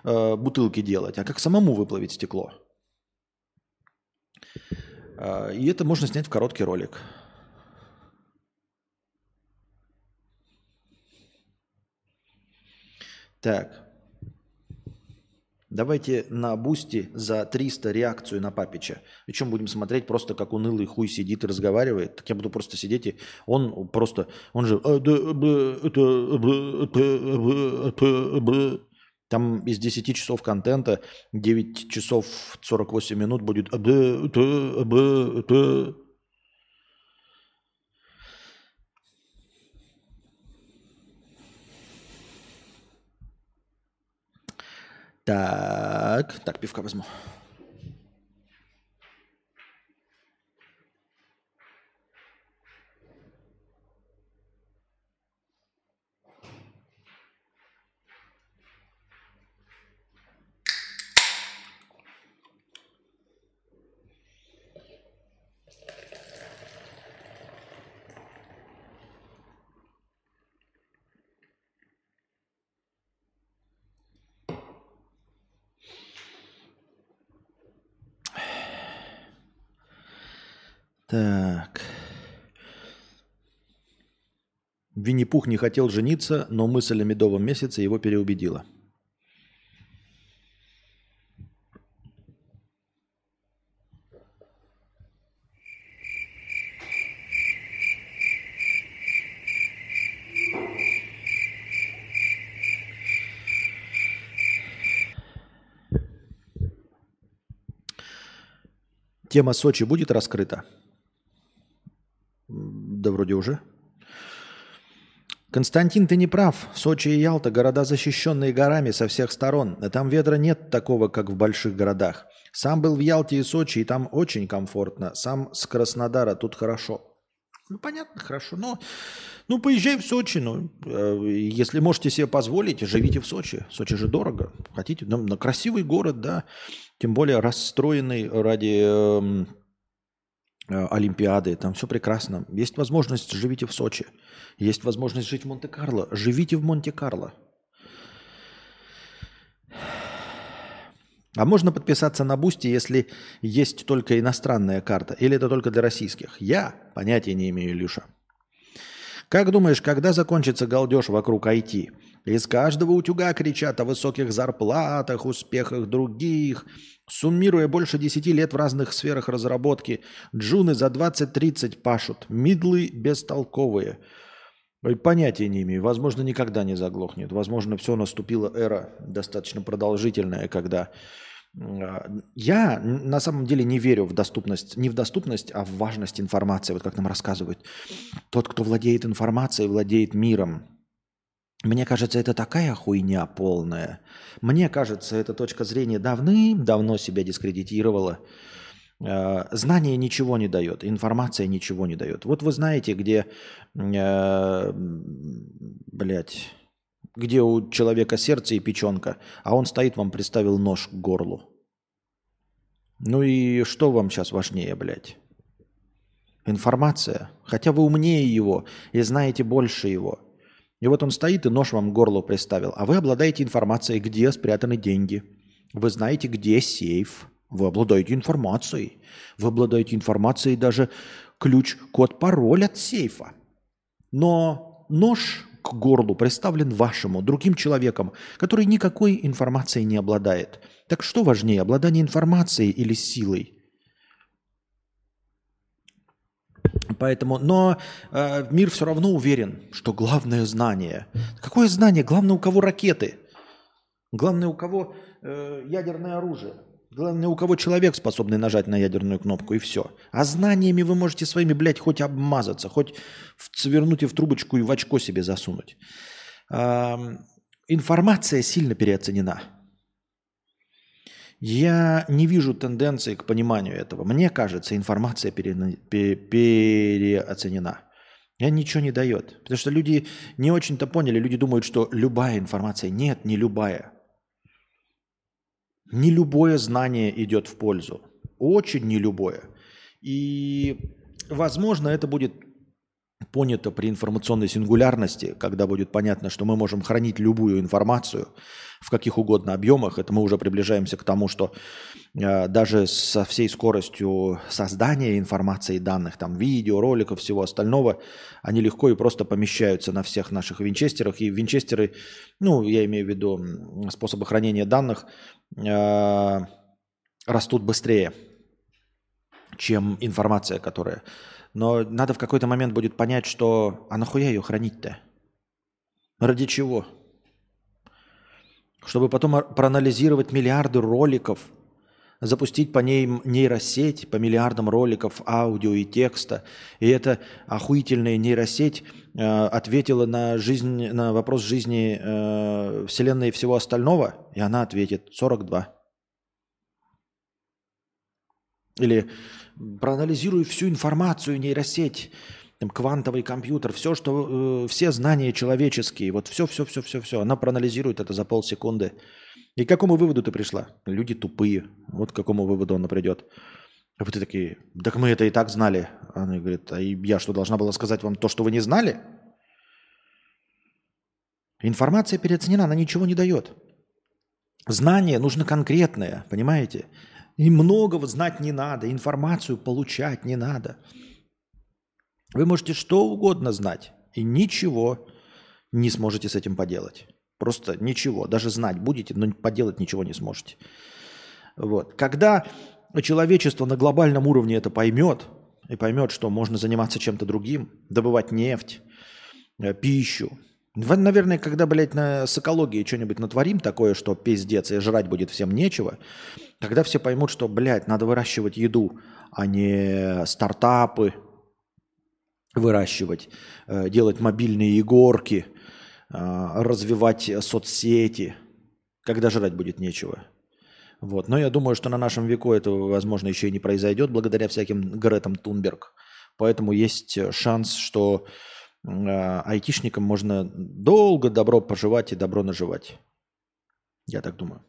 э, бутылки делать, а как самому выплавить стекло. Э, и это можно снять в короткий ролик. Так. Давайте на бусте за 300 реакцию на Папича. Причем будем смотреть просто, как унылый хуй сидит и разговаривает. Так я буду просто сидеть и он просто, он же... Там из 10 часов контента 9 часов 48 минут будет... Так, так, пивка возьму. Так. Винни-Пух не хотел жениться, но мысль о медовом месяце его переубедила. Тема Сочи будет раскрыта? Вроде уже. Константин, ты не прав. Сочи и Ялта – города, защищенные горами со всех сторон. Там ветра нет такого, как в больших городах. Сам был в Ялте и Сочи, и там очень комфортно. Сам с Краснодара, тут хорошо. Ну, понятно, хорошо. Но, ну, поезжай в Сочи. Ну, э, если можете себе позволить, живите в Сочи. Сочи же дорого. Хотите? Ну, на красивый город, да. Тем более расстроенный ради э, Олимпиады. Там все прекрасно. Есть возможность, живите в Сочи. Есть возможность жить в Монте-Карло. Живите в Монте-Карло. А можно подписаться на Бусти, если есть только иностранная карта? Или это только для российских? Я понятия не имею, Илюша. Как думаешь, когда закончится галдеж вокруг IT? Из каждого утюга кричат о высоких зарплатах, успехах других. Суммируя больше 10 лет в разных сферах разработки, джуны за 20-30 пашут, мидлы бестолковые. Понятия не имею. Возможно, никогда не заглохнет. Возможно, все наступила эра достаточно продолжительная, когда а, я на самом деле не верю в доступность, не в доступность, а в важность информации, вот как нам рассказывают. Тот, кто владеет информацией, владеет миром. Мне кажется, это такая хуйня полная. Мне кажется, эта точка зрения давным-давно себя дискредитировала. А, знание ничего не дает, информация ничего не дает. Вот вы знаете, где, э, блядь, где у человека сердце и печенка, а он стоит, вам приставил нож к горлу. Ну и что вам сейчас важнее, блядь? Информация. Хотя вы умнее его и знаете больше его. И вот он стоит и нож вам к горлу приставил. А вы обладаете информацией, где спрятаны деньги. Вы знаете, где сейф. Вы обладаете информацией. Вы обладаете информацией даже ключ, код, пароль от сейфа. Но нож к горлу представлен вашему, другим человеком, который никакой информацией не обладает. Так что важнее, обладание информацией или силой? Поэтому, но э, мир все равно уверен, что главное знание. Какое знание? Главное, у кого ракеты. Главное, у кого э, ядерное оружие. Главное, у кого человек, способный нажать на ядерную кнопку, и все. А знаниями вы можете своими, блядь, хоть обмазаться, хоть свернуть и в трубочку и в очко себе засунуть. Информация сильно переоценена. Я не вижу тенденции к пониманию этого. Мне кажется, информация пере... переоценена. Я ничего не дает. Потому что люди не очень-то поняли. Люди думают, что любая информация. Нет, не любая. Не любое знание идет в пользу. Очень не любое. И, возможно, это будет понято при информационной сингулярности, когда будет понятно, что мы можем хранить любую информацию в каких угодно объемах. Это мы уже приближаемся к тому, что э, даже со всей скоростью создания информации, данных, там, видео, роликов, всего остального, они легко и просто помещаются на всех наших винчестерах. И винчестеры, ну, я имею в виду способы хранения данных, э, растут быстрее, чем информация, которая. Но надо в какой-то момент будет понять, что а нахуя ее хранить-то? Ради чего? Чтобы потом проанализировать миллиарды роликов, запустить по ней нейросеть, по миллиардам роликов, аудио и текста. И эта охуительная нейросеть э, ответила на, жизнь, на вопрос жизни э, Вселенной и всего остального, и она ответит 42. Или проанализирую всю информацию, нейросеть, там, квантовый компьютер, все, что, э, все знания человеческие, вот все, все, все, все, все, она проанализирует это за полсекунды. И к какому выводу ты пришла? Люди тупые. Вот к какому выводу она придет. А вы такие, так мы это и так знали. Она говорит, а я что, должна была сказать вам то, что вы не знали? Информация переоценена, она ничего не дает. Знание нужно конкретное, понимаете? И многого знать не надо, информацию получать не надо. Вы можете что угодно знать, и ничего не сможете с этим поделать. Просто ничего. Даже знать будете, но поделать ничего не сможете. Вот. Когда человечество на глобальном уровне это поймет, и поймет, что можно заниматься чем-то другим, добывать нефть, э, пищу. Наверное, когда, блядь, на, с экологией что-нибудь натворим такое, что пиздец, и жрать будет всем нечего, тогда все поймут, что, блядь, надо выращивать еду, а не стартапы выращивать, э, делать мобильные игорки, э, развивать соцсети, когда жрать будет нечего. Вот. Но я думаю, что на нашем веку это, возможно, еще и не произойдет благодаря всяким Гретам Тунберг. Поэтому есть шанс, что э, айтишникам можно долго добро поживать и добро наживать. Я так думаю.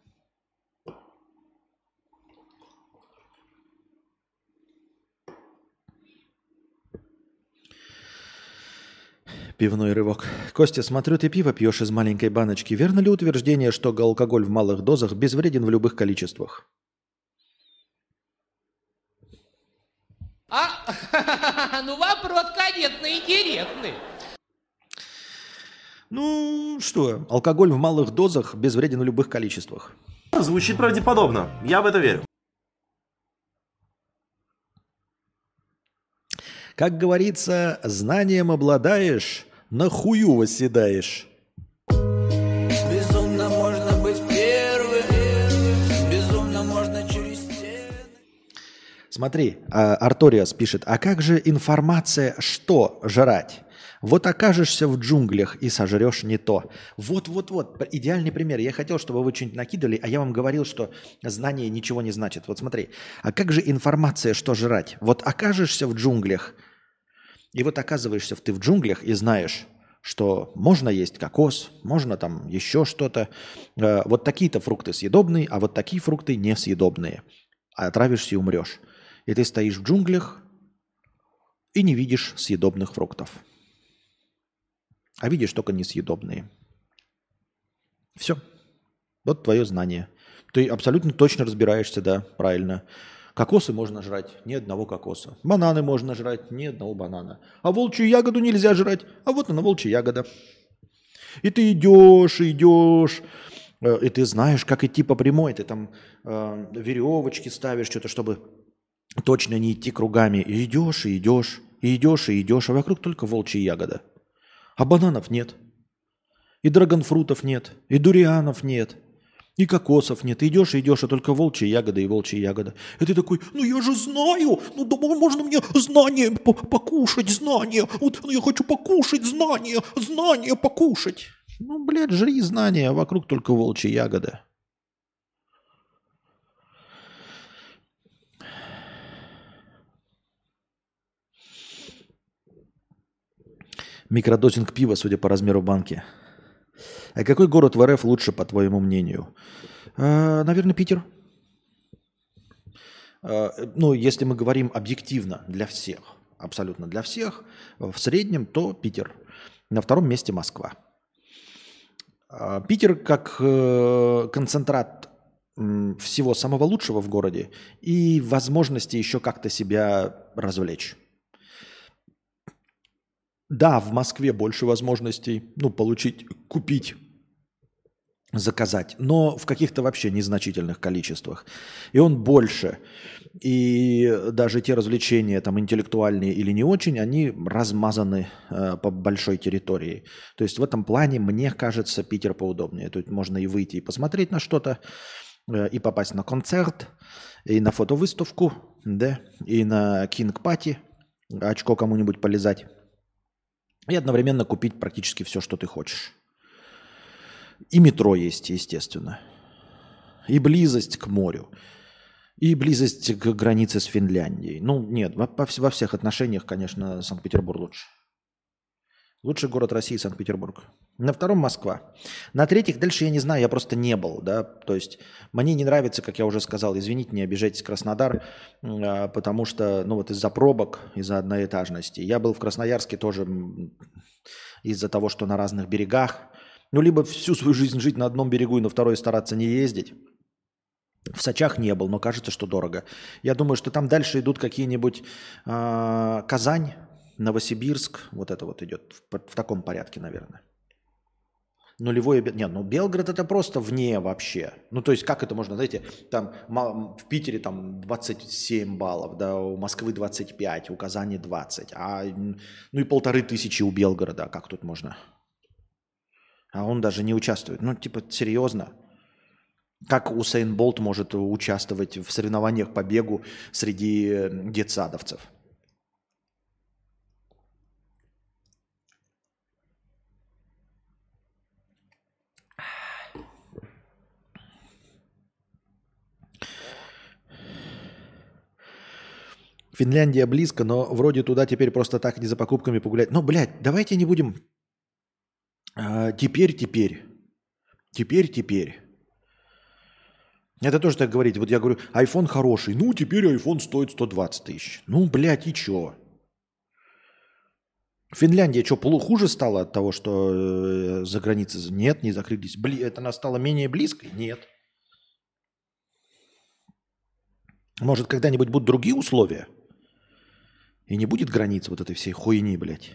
Пивной рывок. Костя, смотрю, ты пиво пьешь из маленькой баночки. Верно ли утверждение, что алкоголь в малых дозах безвреден в любых количествах? А, <laughs> ну вопрос, конечно, интересный. Ну что, алкоголь в малых дозах безвреден в любых количествах. Звучит правдеподобно. Я в это верю. Как говорится, знанием обладаешь, на хую восседаешь. Смотри, а, Арториас пишет, а как же информация, что жрать? Вот окажешься в джунглях и сожрешь не то. Вот-вот-вот, идеальный пример. Я хотел, чтобы вы что-нибудь накидывали, а я вам говорил, что знание ничего не значит. Вот смотри, а как же информация, что жрать? Вот окажешься в джунглях, и вот оказываешься ты в джунглях и знаешь, что можно есть кокос, можно там еще что-то. Э, Вот такие-то фрукты съедобные, а вот такие фрукты несъедобные. Отравишься и умрешь. И ты стоишь в джунглях и не видишь съедобных фруктов. А видишь только несъедобные. Все. Вот твое знание. Ты абсолютно точно разбираешься, да, правильно. Кокосы можно жрать, ни одного кокоса. Бананы можно жрать, ни одного банана. А волчью ягоду нельзя жрать, а вот она волчья ягода. И ты идешь, идешь, э, и ты знаешь, как идти по прямой. Ты там э, веревочки ставишь, что-то, чтобы точно не идти кругами. И идешь, и идешь, и идешь, и идешь, а вокруг только волчья ягода. А бананов нет. И драгонфрутов нет, и дурианов нет, и кокосов нет. Ты идешь и идешь, а только волчья ягода и волчья ягода. И ты такой, ну я же знаю, ну да можно мне знания по- покушать, знания. Вот ну, я хочу покушать знания, знания покушать. Ну, блядь, жри знания, а вокруг только волчья ягода. Микродозинг пива, судя по размеру банки. А какой город в РФ лучше, по твоему мнению? А, наверное, Питер. А, ну, если мы говорим объективно для всех, абсолютно для всех, в среднем, то Питер. На втором месте Москва. А, Питер как э, концентрат всего самого лучшего в городе и возможности еще как-то себя развлечь. Да, в Москве больше возможностей, ну, получить, купить, заказать, но в каких-то вообще незначительных количествах. И он больше. И даже те развлечения, там, интеллектуальные или не очень, они размазаны э, по большой территории. То есть в этом плане, мне кажется, Питер поудобнее. Тут можно и выйти и посмотреть на что-то, э, и попасть на концерт, и на фотовыставку, да, и на kink party, очко кому-нибудь полизать и одновременно купить практически все, что ты хочешь. И метро есть, естественно. И близость к морю. И близость к границе с Финляндией. Ну, нет, во, во вс- во всех отношениях, конечно, Санкт-Петербург лучше. Лучший город России Санкт-Петербург. На втором Москва. На третьих дальше я не знаю, я просто не был, да. То есть мне не нравится, как я уже сказал, извините, не обижайтесь, Краснодар, а, потому что, ну вот из-за пробок, из-за одноэтажности. Я был в Красноярске тоже из-за того, что на разных берегах. Ну, либо всю свою жизнь жить на одном берегу и на второй стараться не ездить. В Сочах не был, но кажется, что дорого. Я думаю, что там дальше идут какие-нибудь а, Казань, Новосибирск, вот это вот идет в, в таком порядке, наверное. Нулевой обед. Нет, ну Белгород это просто вне вообще. Ну, то есть, как это можно, знаете, там в Питере там 27 баллов, да, у Москвы 25, у Казани 20, а ну и полторы тысячи у Белгорода, как тут можно? А он даже не участвует. Ну, типа, серьезно. Как Усейн Болт может участвовать в соревнованиях по бегу среди детсадовцев? Финляндия близко, но вроде туда теперь просто так не за покупками погулять. Ну, блядь, давайте не будем... А, теперь, теперь. Теперь, теперь. Это тоже так говорить. Вот я говорю, iPhone хороший. Ну, теперь iPhone стоит 120 тысяч. Ну, блядь, и чё? Финляндия что, хуже стала от того, что э, за границей? Нет, не закрылись. Бли... Это она стала менее близкой? Нет. Может, когда-нибудь будут другие условия? И не будет границ вот этой всей хуйни, блядь,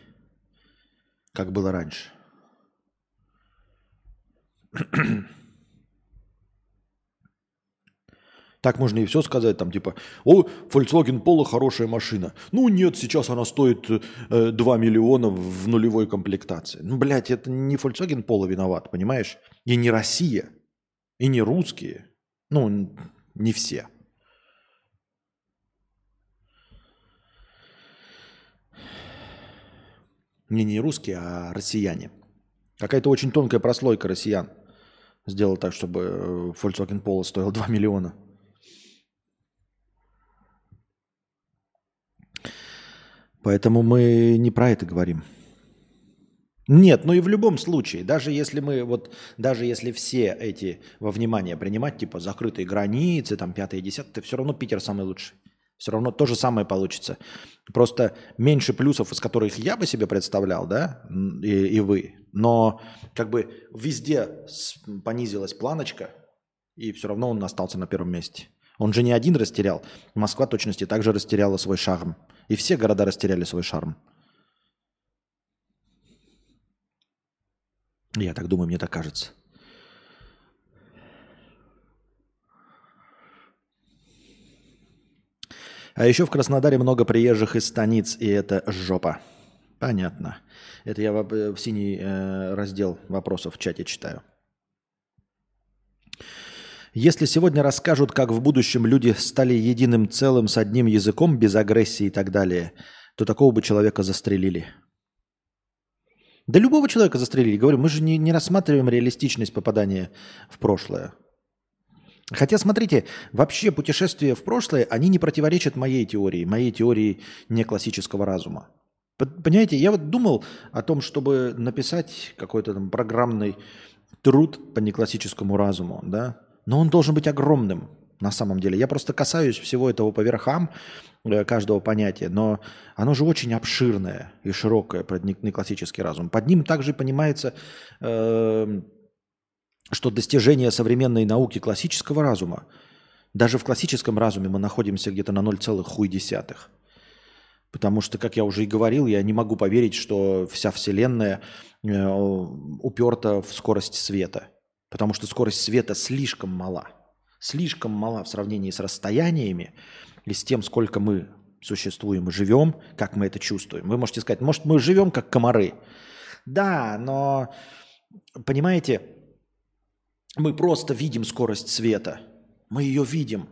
как было раньше. <clears throat> Так можно и все сказать, там типа, о, Volkswagen Polo хорошая машина. Ну нет, сейчас она стоит э, 2 миллиона в нулевой комплектации. Ну, блядь, это не Volkswagen Polo виноват, понимаешь? И не Россия, и не русские. Ну, не все. Не не русские, а россияне. Какая-то очень тонкая прослойка россиян сделала так, чтобы э, Volkswagen Polo стоил <laughs> 2 миллиона. Поэтому мы не про это говорим. Нет, ну и в любом случае, даже если мы вот, даже если все эти во внимание принимать, типа закрытые границы, там пятое, десятое, все равно Питер самый лучший. Все равно то же самое получится. Просто меньше плюсов, из которых я бы себе представлял, да, и, и вы. Но как бы везде понизилась планочка, и все равно он остался на первом месте. Он же не один растерял. Москва точности также растеряла свой шарм. И все города растеряли свой шарм. Я так думаю, мне так кажется. А еще в Краснодаре много приезжих из станиц, и это жопа. Понятно. Это я в, э, в синий э, раздел вопросов в чате читаю. Если сегодня расскажут, как в будущем люди стали единым целым с одним языком, без агрессии и так далее, то такого бы человека застрелили. Да любого человека застрелили. Говорю, мы же не, не рассматриваем реалистичность попадания в прошлое. Хотя, смотрите, вообще путешествия в прошлое, они не противоречат моей теории, моей теории неклассического разума. Понимаете, я вот думал о том, чтобы написать какой-то там программный труд по неклассическому разуму, да, но он должен быть огромным на самом деле. Я просто касаюсь всего этого по верхам, э, каждого понятия, но оно же очень обширное и широкое, про неклассический разум. Под ним также понимается э, что достижение современной науки классического разума, даже в классическом разуме мы находимся где-то на 0,1. Потому что, как я уже и говорил, я не могу поверить, что вся Вселенная э, уперта в скорость света. Потому что скорость света слишком мала. Слишком мала в сравнении с расстояниями и с тем, сколько мы существуем и живем, как мы это чувствуем. Вы можете сказать, может, мы живем как комары. Да, но, понимаете, мы просто видим скорость света. Мы ее видим.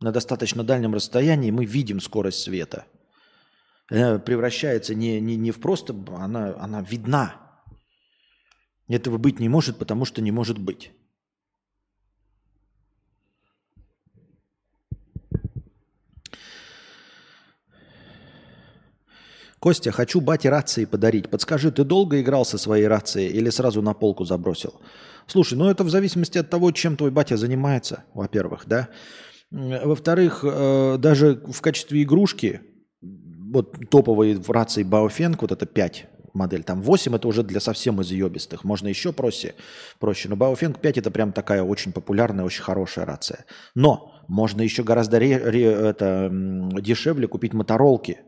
На достаточно дальнем расстоянии мы видим скорость света. Она превращается не, не, не в просто, она, она видна. Этого быть не может, потому что не может быть. Костя, хочу бате рации подарить. Подскажи, ты долго играл со своей рацией или сразу на полку забросил? Слушай, ну это в зависимости от того, чем твой батя занимается, во-первых, да. Во-вторых, э, даже в качестве игрушки, вот топовые в рации Baofeng, вот это 5 модель, там 8 это уже для совсем изъебистых, можно еще проще, проще, но Baofeng 5 это прям такая очень популярная, очень хорошая рация. Но можно еще гораздо ре, ре, это, дешевле купить моторолки.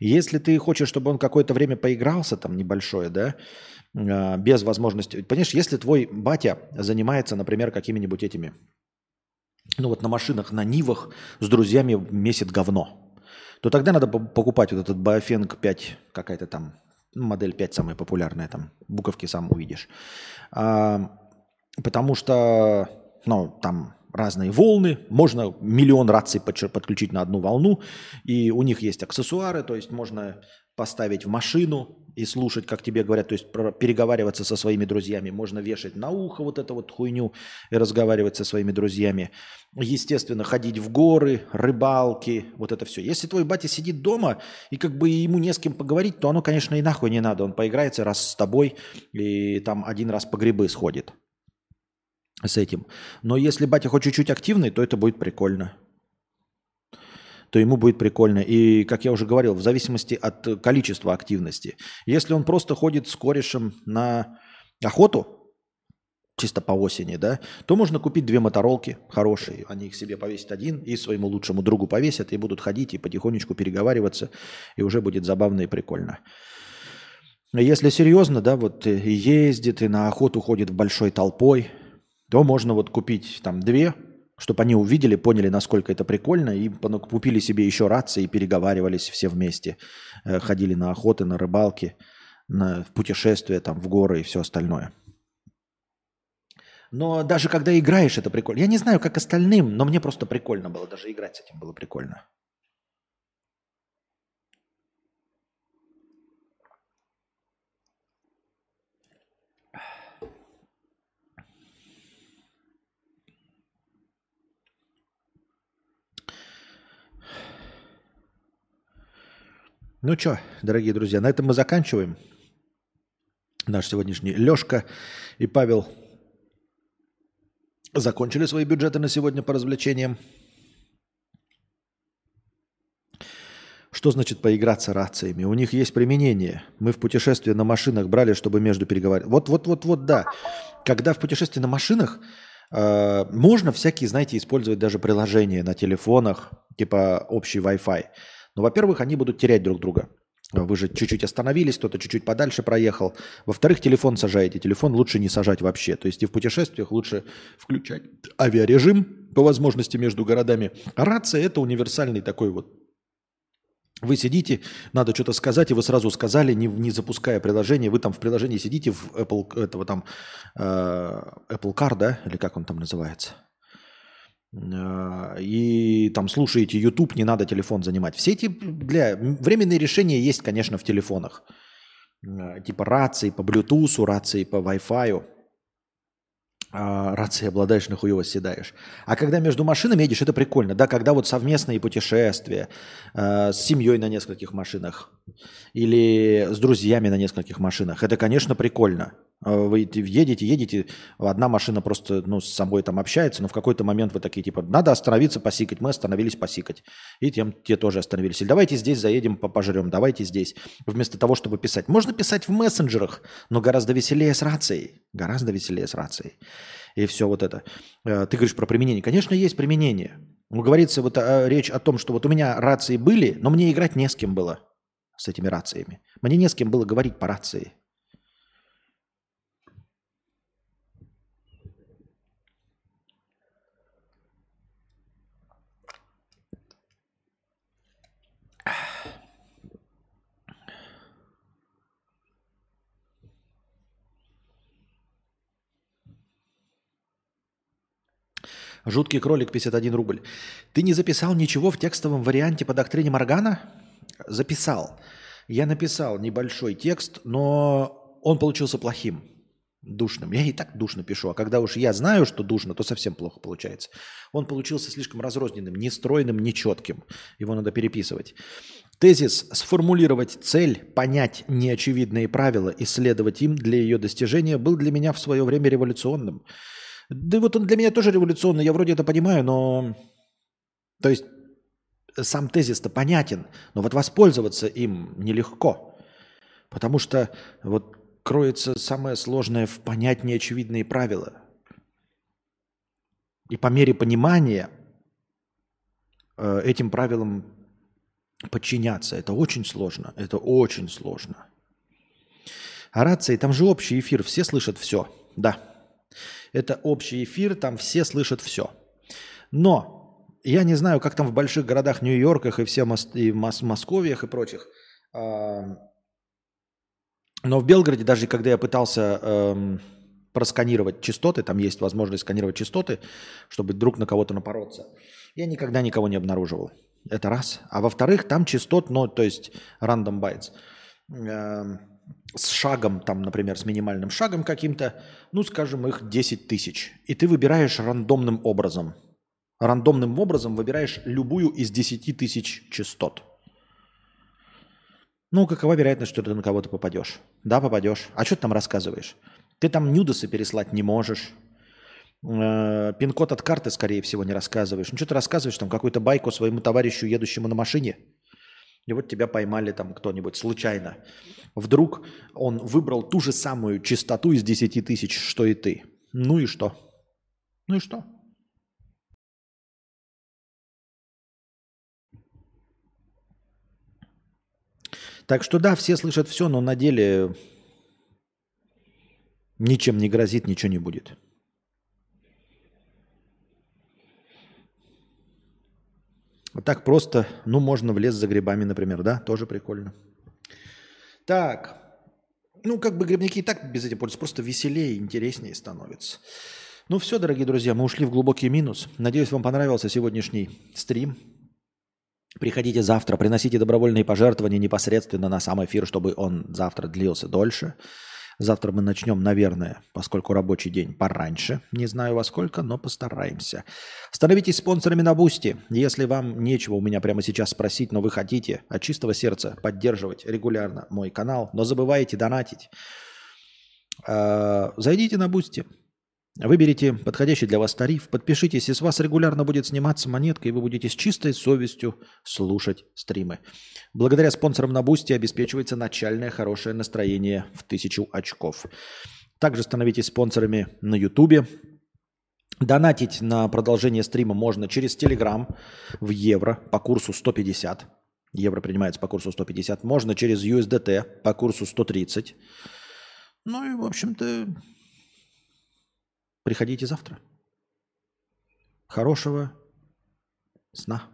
Если ты хочешь, чтобы он какое-то время поигрался, там небольшое, да, без возможности. Понимаешь, если твой батя занимается, например, какими-нибудь этими, ну вот на машинах, на Нивах с друзьями месит говно, то тогда надо покупать вот этот Baofeng 5, какая-то там, ну, модель 5 самая популярная, там буковки сам увидишь. А, потому что, ну, там разные волны, можно миллион раций подключить на одну волну, и у них есть аксессуары, то есть можно поставить в машину, и слушать, как тебе говорят, то есть переговариваться со своими друзьями. Можно вешать на ухо вот эту вот хуйню и разговаривать со своими друзьями. Естественно, ходить в горы, рыбалки, вот это все. Если твой батя сидит дома и как бы ему не с кем поговорить, то оно, конечно, и нахуй не надо. Он поиграется раз с тобой и там один раз по грибы сходит с этим. Но если батя хоть чуть-чуть активный, то это будет прикольно то ему будет прикольно. И, как я уже говорил, в зависимости от количества активности. Если он просто ходит с корешем на охоту, чисто по осени, да, то можно купить две моторолки хорошие. Они их себе повесят один и своему лучшему другу повесят, и будут ходить и потихонечку переговариваться, и уже будет забавно и прикольно. Если серьезно, да, вот ездит и на охоту ходит большой толпой, то можно вот купить там две чтобы они увидели, поняли, насколько это прикольно, и купили себе еще рации и переговаривались все вместе. Э, ходили на охоты, на рыбалки, на, путешествия, там, в горы и все остальное. Но даже когда играешь, это прикольно. Я не знаю, как остальным, но мне просто прикольно было. Даже играть с этим было прикольно. Ну что, дорогие друзья, на этом мы заканчиваем. Наш сегодняшний Лешка и Павел закончили свои бюджеты на сегодня по развлечениям. Что значит поиграться рациями? У них есть применение. Мы в путешествии на машинах брали, чтобы между переговаривать. Вот, вот, вот, вот, да. Когда в путешествии на машинах э, можно всякие, знаете, использовать даже приложения на телефонах, типа общий Wi-Fi. Но, во-первых, они будут терять друг друга. Вы же чуть-чуть остановились, кто-то чуть-чуть подальше проехал. Во-вторых, телефон сажаете. Телефон лучше не сажать вообще. То есть и в путешествиях лучше включать авиарежим по возможности между городами. А рация – это универсальный такой вот вы сидите, надо что-то сказать, и вы сразу сказали, не, не запуская приложение. Вы там в приложении сидите в Apple, этого там, э, Apple Car, да, или как он там называется? Э, и там слушаете YouTube, не надо телефон занимать. Все эти для временные решения есть, конечно, в телефонах. Э, типа рации по Bluetooth, рации по Wi-Fi. А, рации обладаешь, нахуй восседаешь. А когда между машинами едешь, это прикольно. Да, когда вот совместные путешествия с семьей на нескольких машинах или с друзьями на нескольких машинах, это, конечно, прикольно. А вы едете, едете, одна машина просто ну, с собой там общается, но в какой-то момент вы такие, типа, надо остановиться, посикать. Мы остановились посикать. И тем, те тоже остановились. Или давайте здесь заедем, пожрем, давайте здесь. Вместо того, чтобы писать. Можно писать в мессенджерах, но гораздо веселее с рацией. Гораздо веселее с рацией. И все вот это. Э, ты говоришь про применение. Конечно, есть применение. Но говорится вот э, речь о том, что вот у меня рации были, но мне играть не с кем было с этими рациями. Мне не с кем было говорить по рации. Жуткий кролик 51 рубль. Ты не записал ничего в текстовом варианте по доктрине Моргана? Записал. Я написал небольшой текст, но он получился плохим, душным. Я и так душно пишу, а когда уж я знаю, что душно, то совсем плохо получается. Он получился слишком разрозненным, нестройным, нечетким. Его надо переписывать. Тезис «Сформулировать цель, понять неочевидные правила, исследовать им для ее достижения» был для меня в свое время революционным – да вот он для меня тоже революционный, я вроде это понимаю, но... То есть сам тезис-то понятен, но вот воспользоваться им нелегко. Потому что вот кроется самое сложное в понять неочевидные правила. И по мере понимания э, этим правилам подчиняться. Это очень сложно. Это очень сложно. А рации, там же общий эфир, все слышат все. Да. Это общий эфир, там все слышат все. Но я не знаю, как там в больших городах, Нью-Йорках и все мос- и Мос- Московиях и прочих. Но в Белгороде, даже когда я пытался эм, просканировать частоты, там есть возможность сканировать частоты, чтобы друг на кого-то напороться, я никогда никого не обнаруживал. Это раз. А во-вторых, там частот, ну, то есть random bytes. С шагом, там, например, с минимальным шагом каким-то, ну, скажем, их 10 тысяч. И ты выбираешь рандомным образом. Рандомным образом выбираешь любую из 10 тысяч частот. Ну, какова вероятность, что ты на кого-то попадешь? Да, попадешь. А что ты там рассказываешь? Ты там нюдосы переслать не можешь. Э, Пин-код от карты, скорее всего, не рассказываешь. Ну, что ты рассказываешь там какую-то байку своему товарищу, едущему на машине? И вот тебя поймали там кто-нибудь случайно. Вдруг он выбрал ту же самую частоту из 10 тысяч, что и ты. Ну и что? Ну и что? Так что да, все слышат все, но на деле ничем не грозит, ничего не будет. Вот так просто, ну, можно в лес за грибами, например, да, тоже прикольно. Так, ну, как бы грибники и так без этих пользуются, просто веселее интереснее становится. Ну все, дорогие друзья, мы ушли в глубокий минус. Надеюсь, вам понравился сегодняшний стрим. Приходите завтра, приносите добровольные пожертвования непосредственно на сам эфир, чтобы он завтра длился дольше. Завтра мы начнем, наверное, поскольку рабочий день пораньше. Не знаю во сколько, но постараемся. Становитесь спонсорами на Бусти. Если вам нечего у меня прямо сейчас спросить, но вы хотите от чистого сердца поддерживать регулярно мой канал, но забываете донатить, э, зайдите на Бусти. Выберите подходящий для вас тариф, подпишитесь, и с вас регулярно будет сниматься монетка, и вы будете с чистой совестью слушать стримы. Благодаря спонсорам на Бусти обеспечивается начальное хорошее настроение в тысячу очков. Также становитесь спонсорами на Ютубе. Донатить на продолжение стрима можно через Телеграм в евро по курсу 150. Евро принимается по курсу 150. Можно через USDT по курсу 130. Ну и, в общем-то, Приходите завтра. Хорошего сна.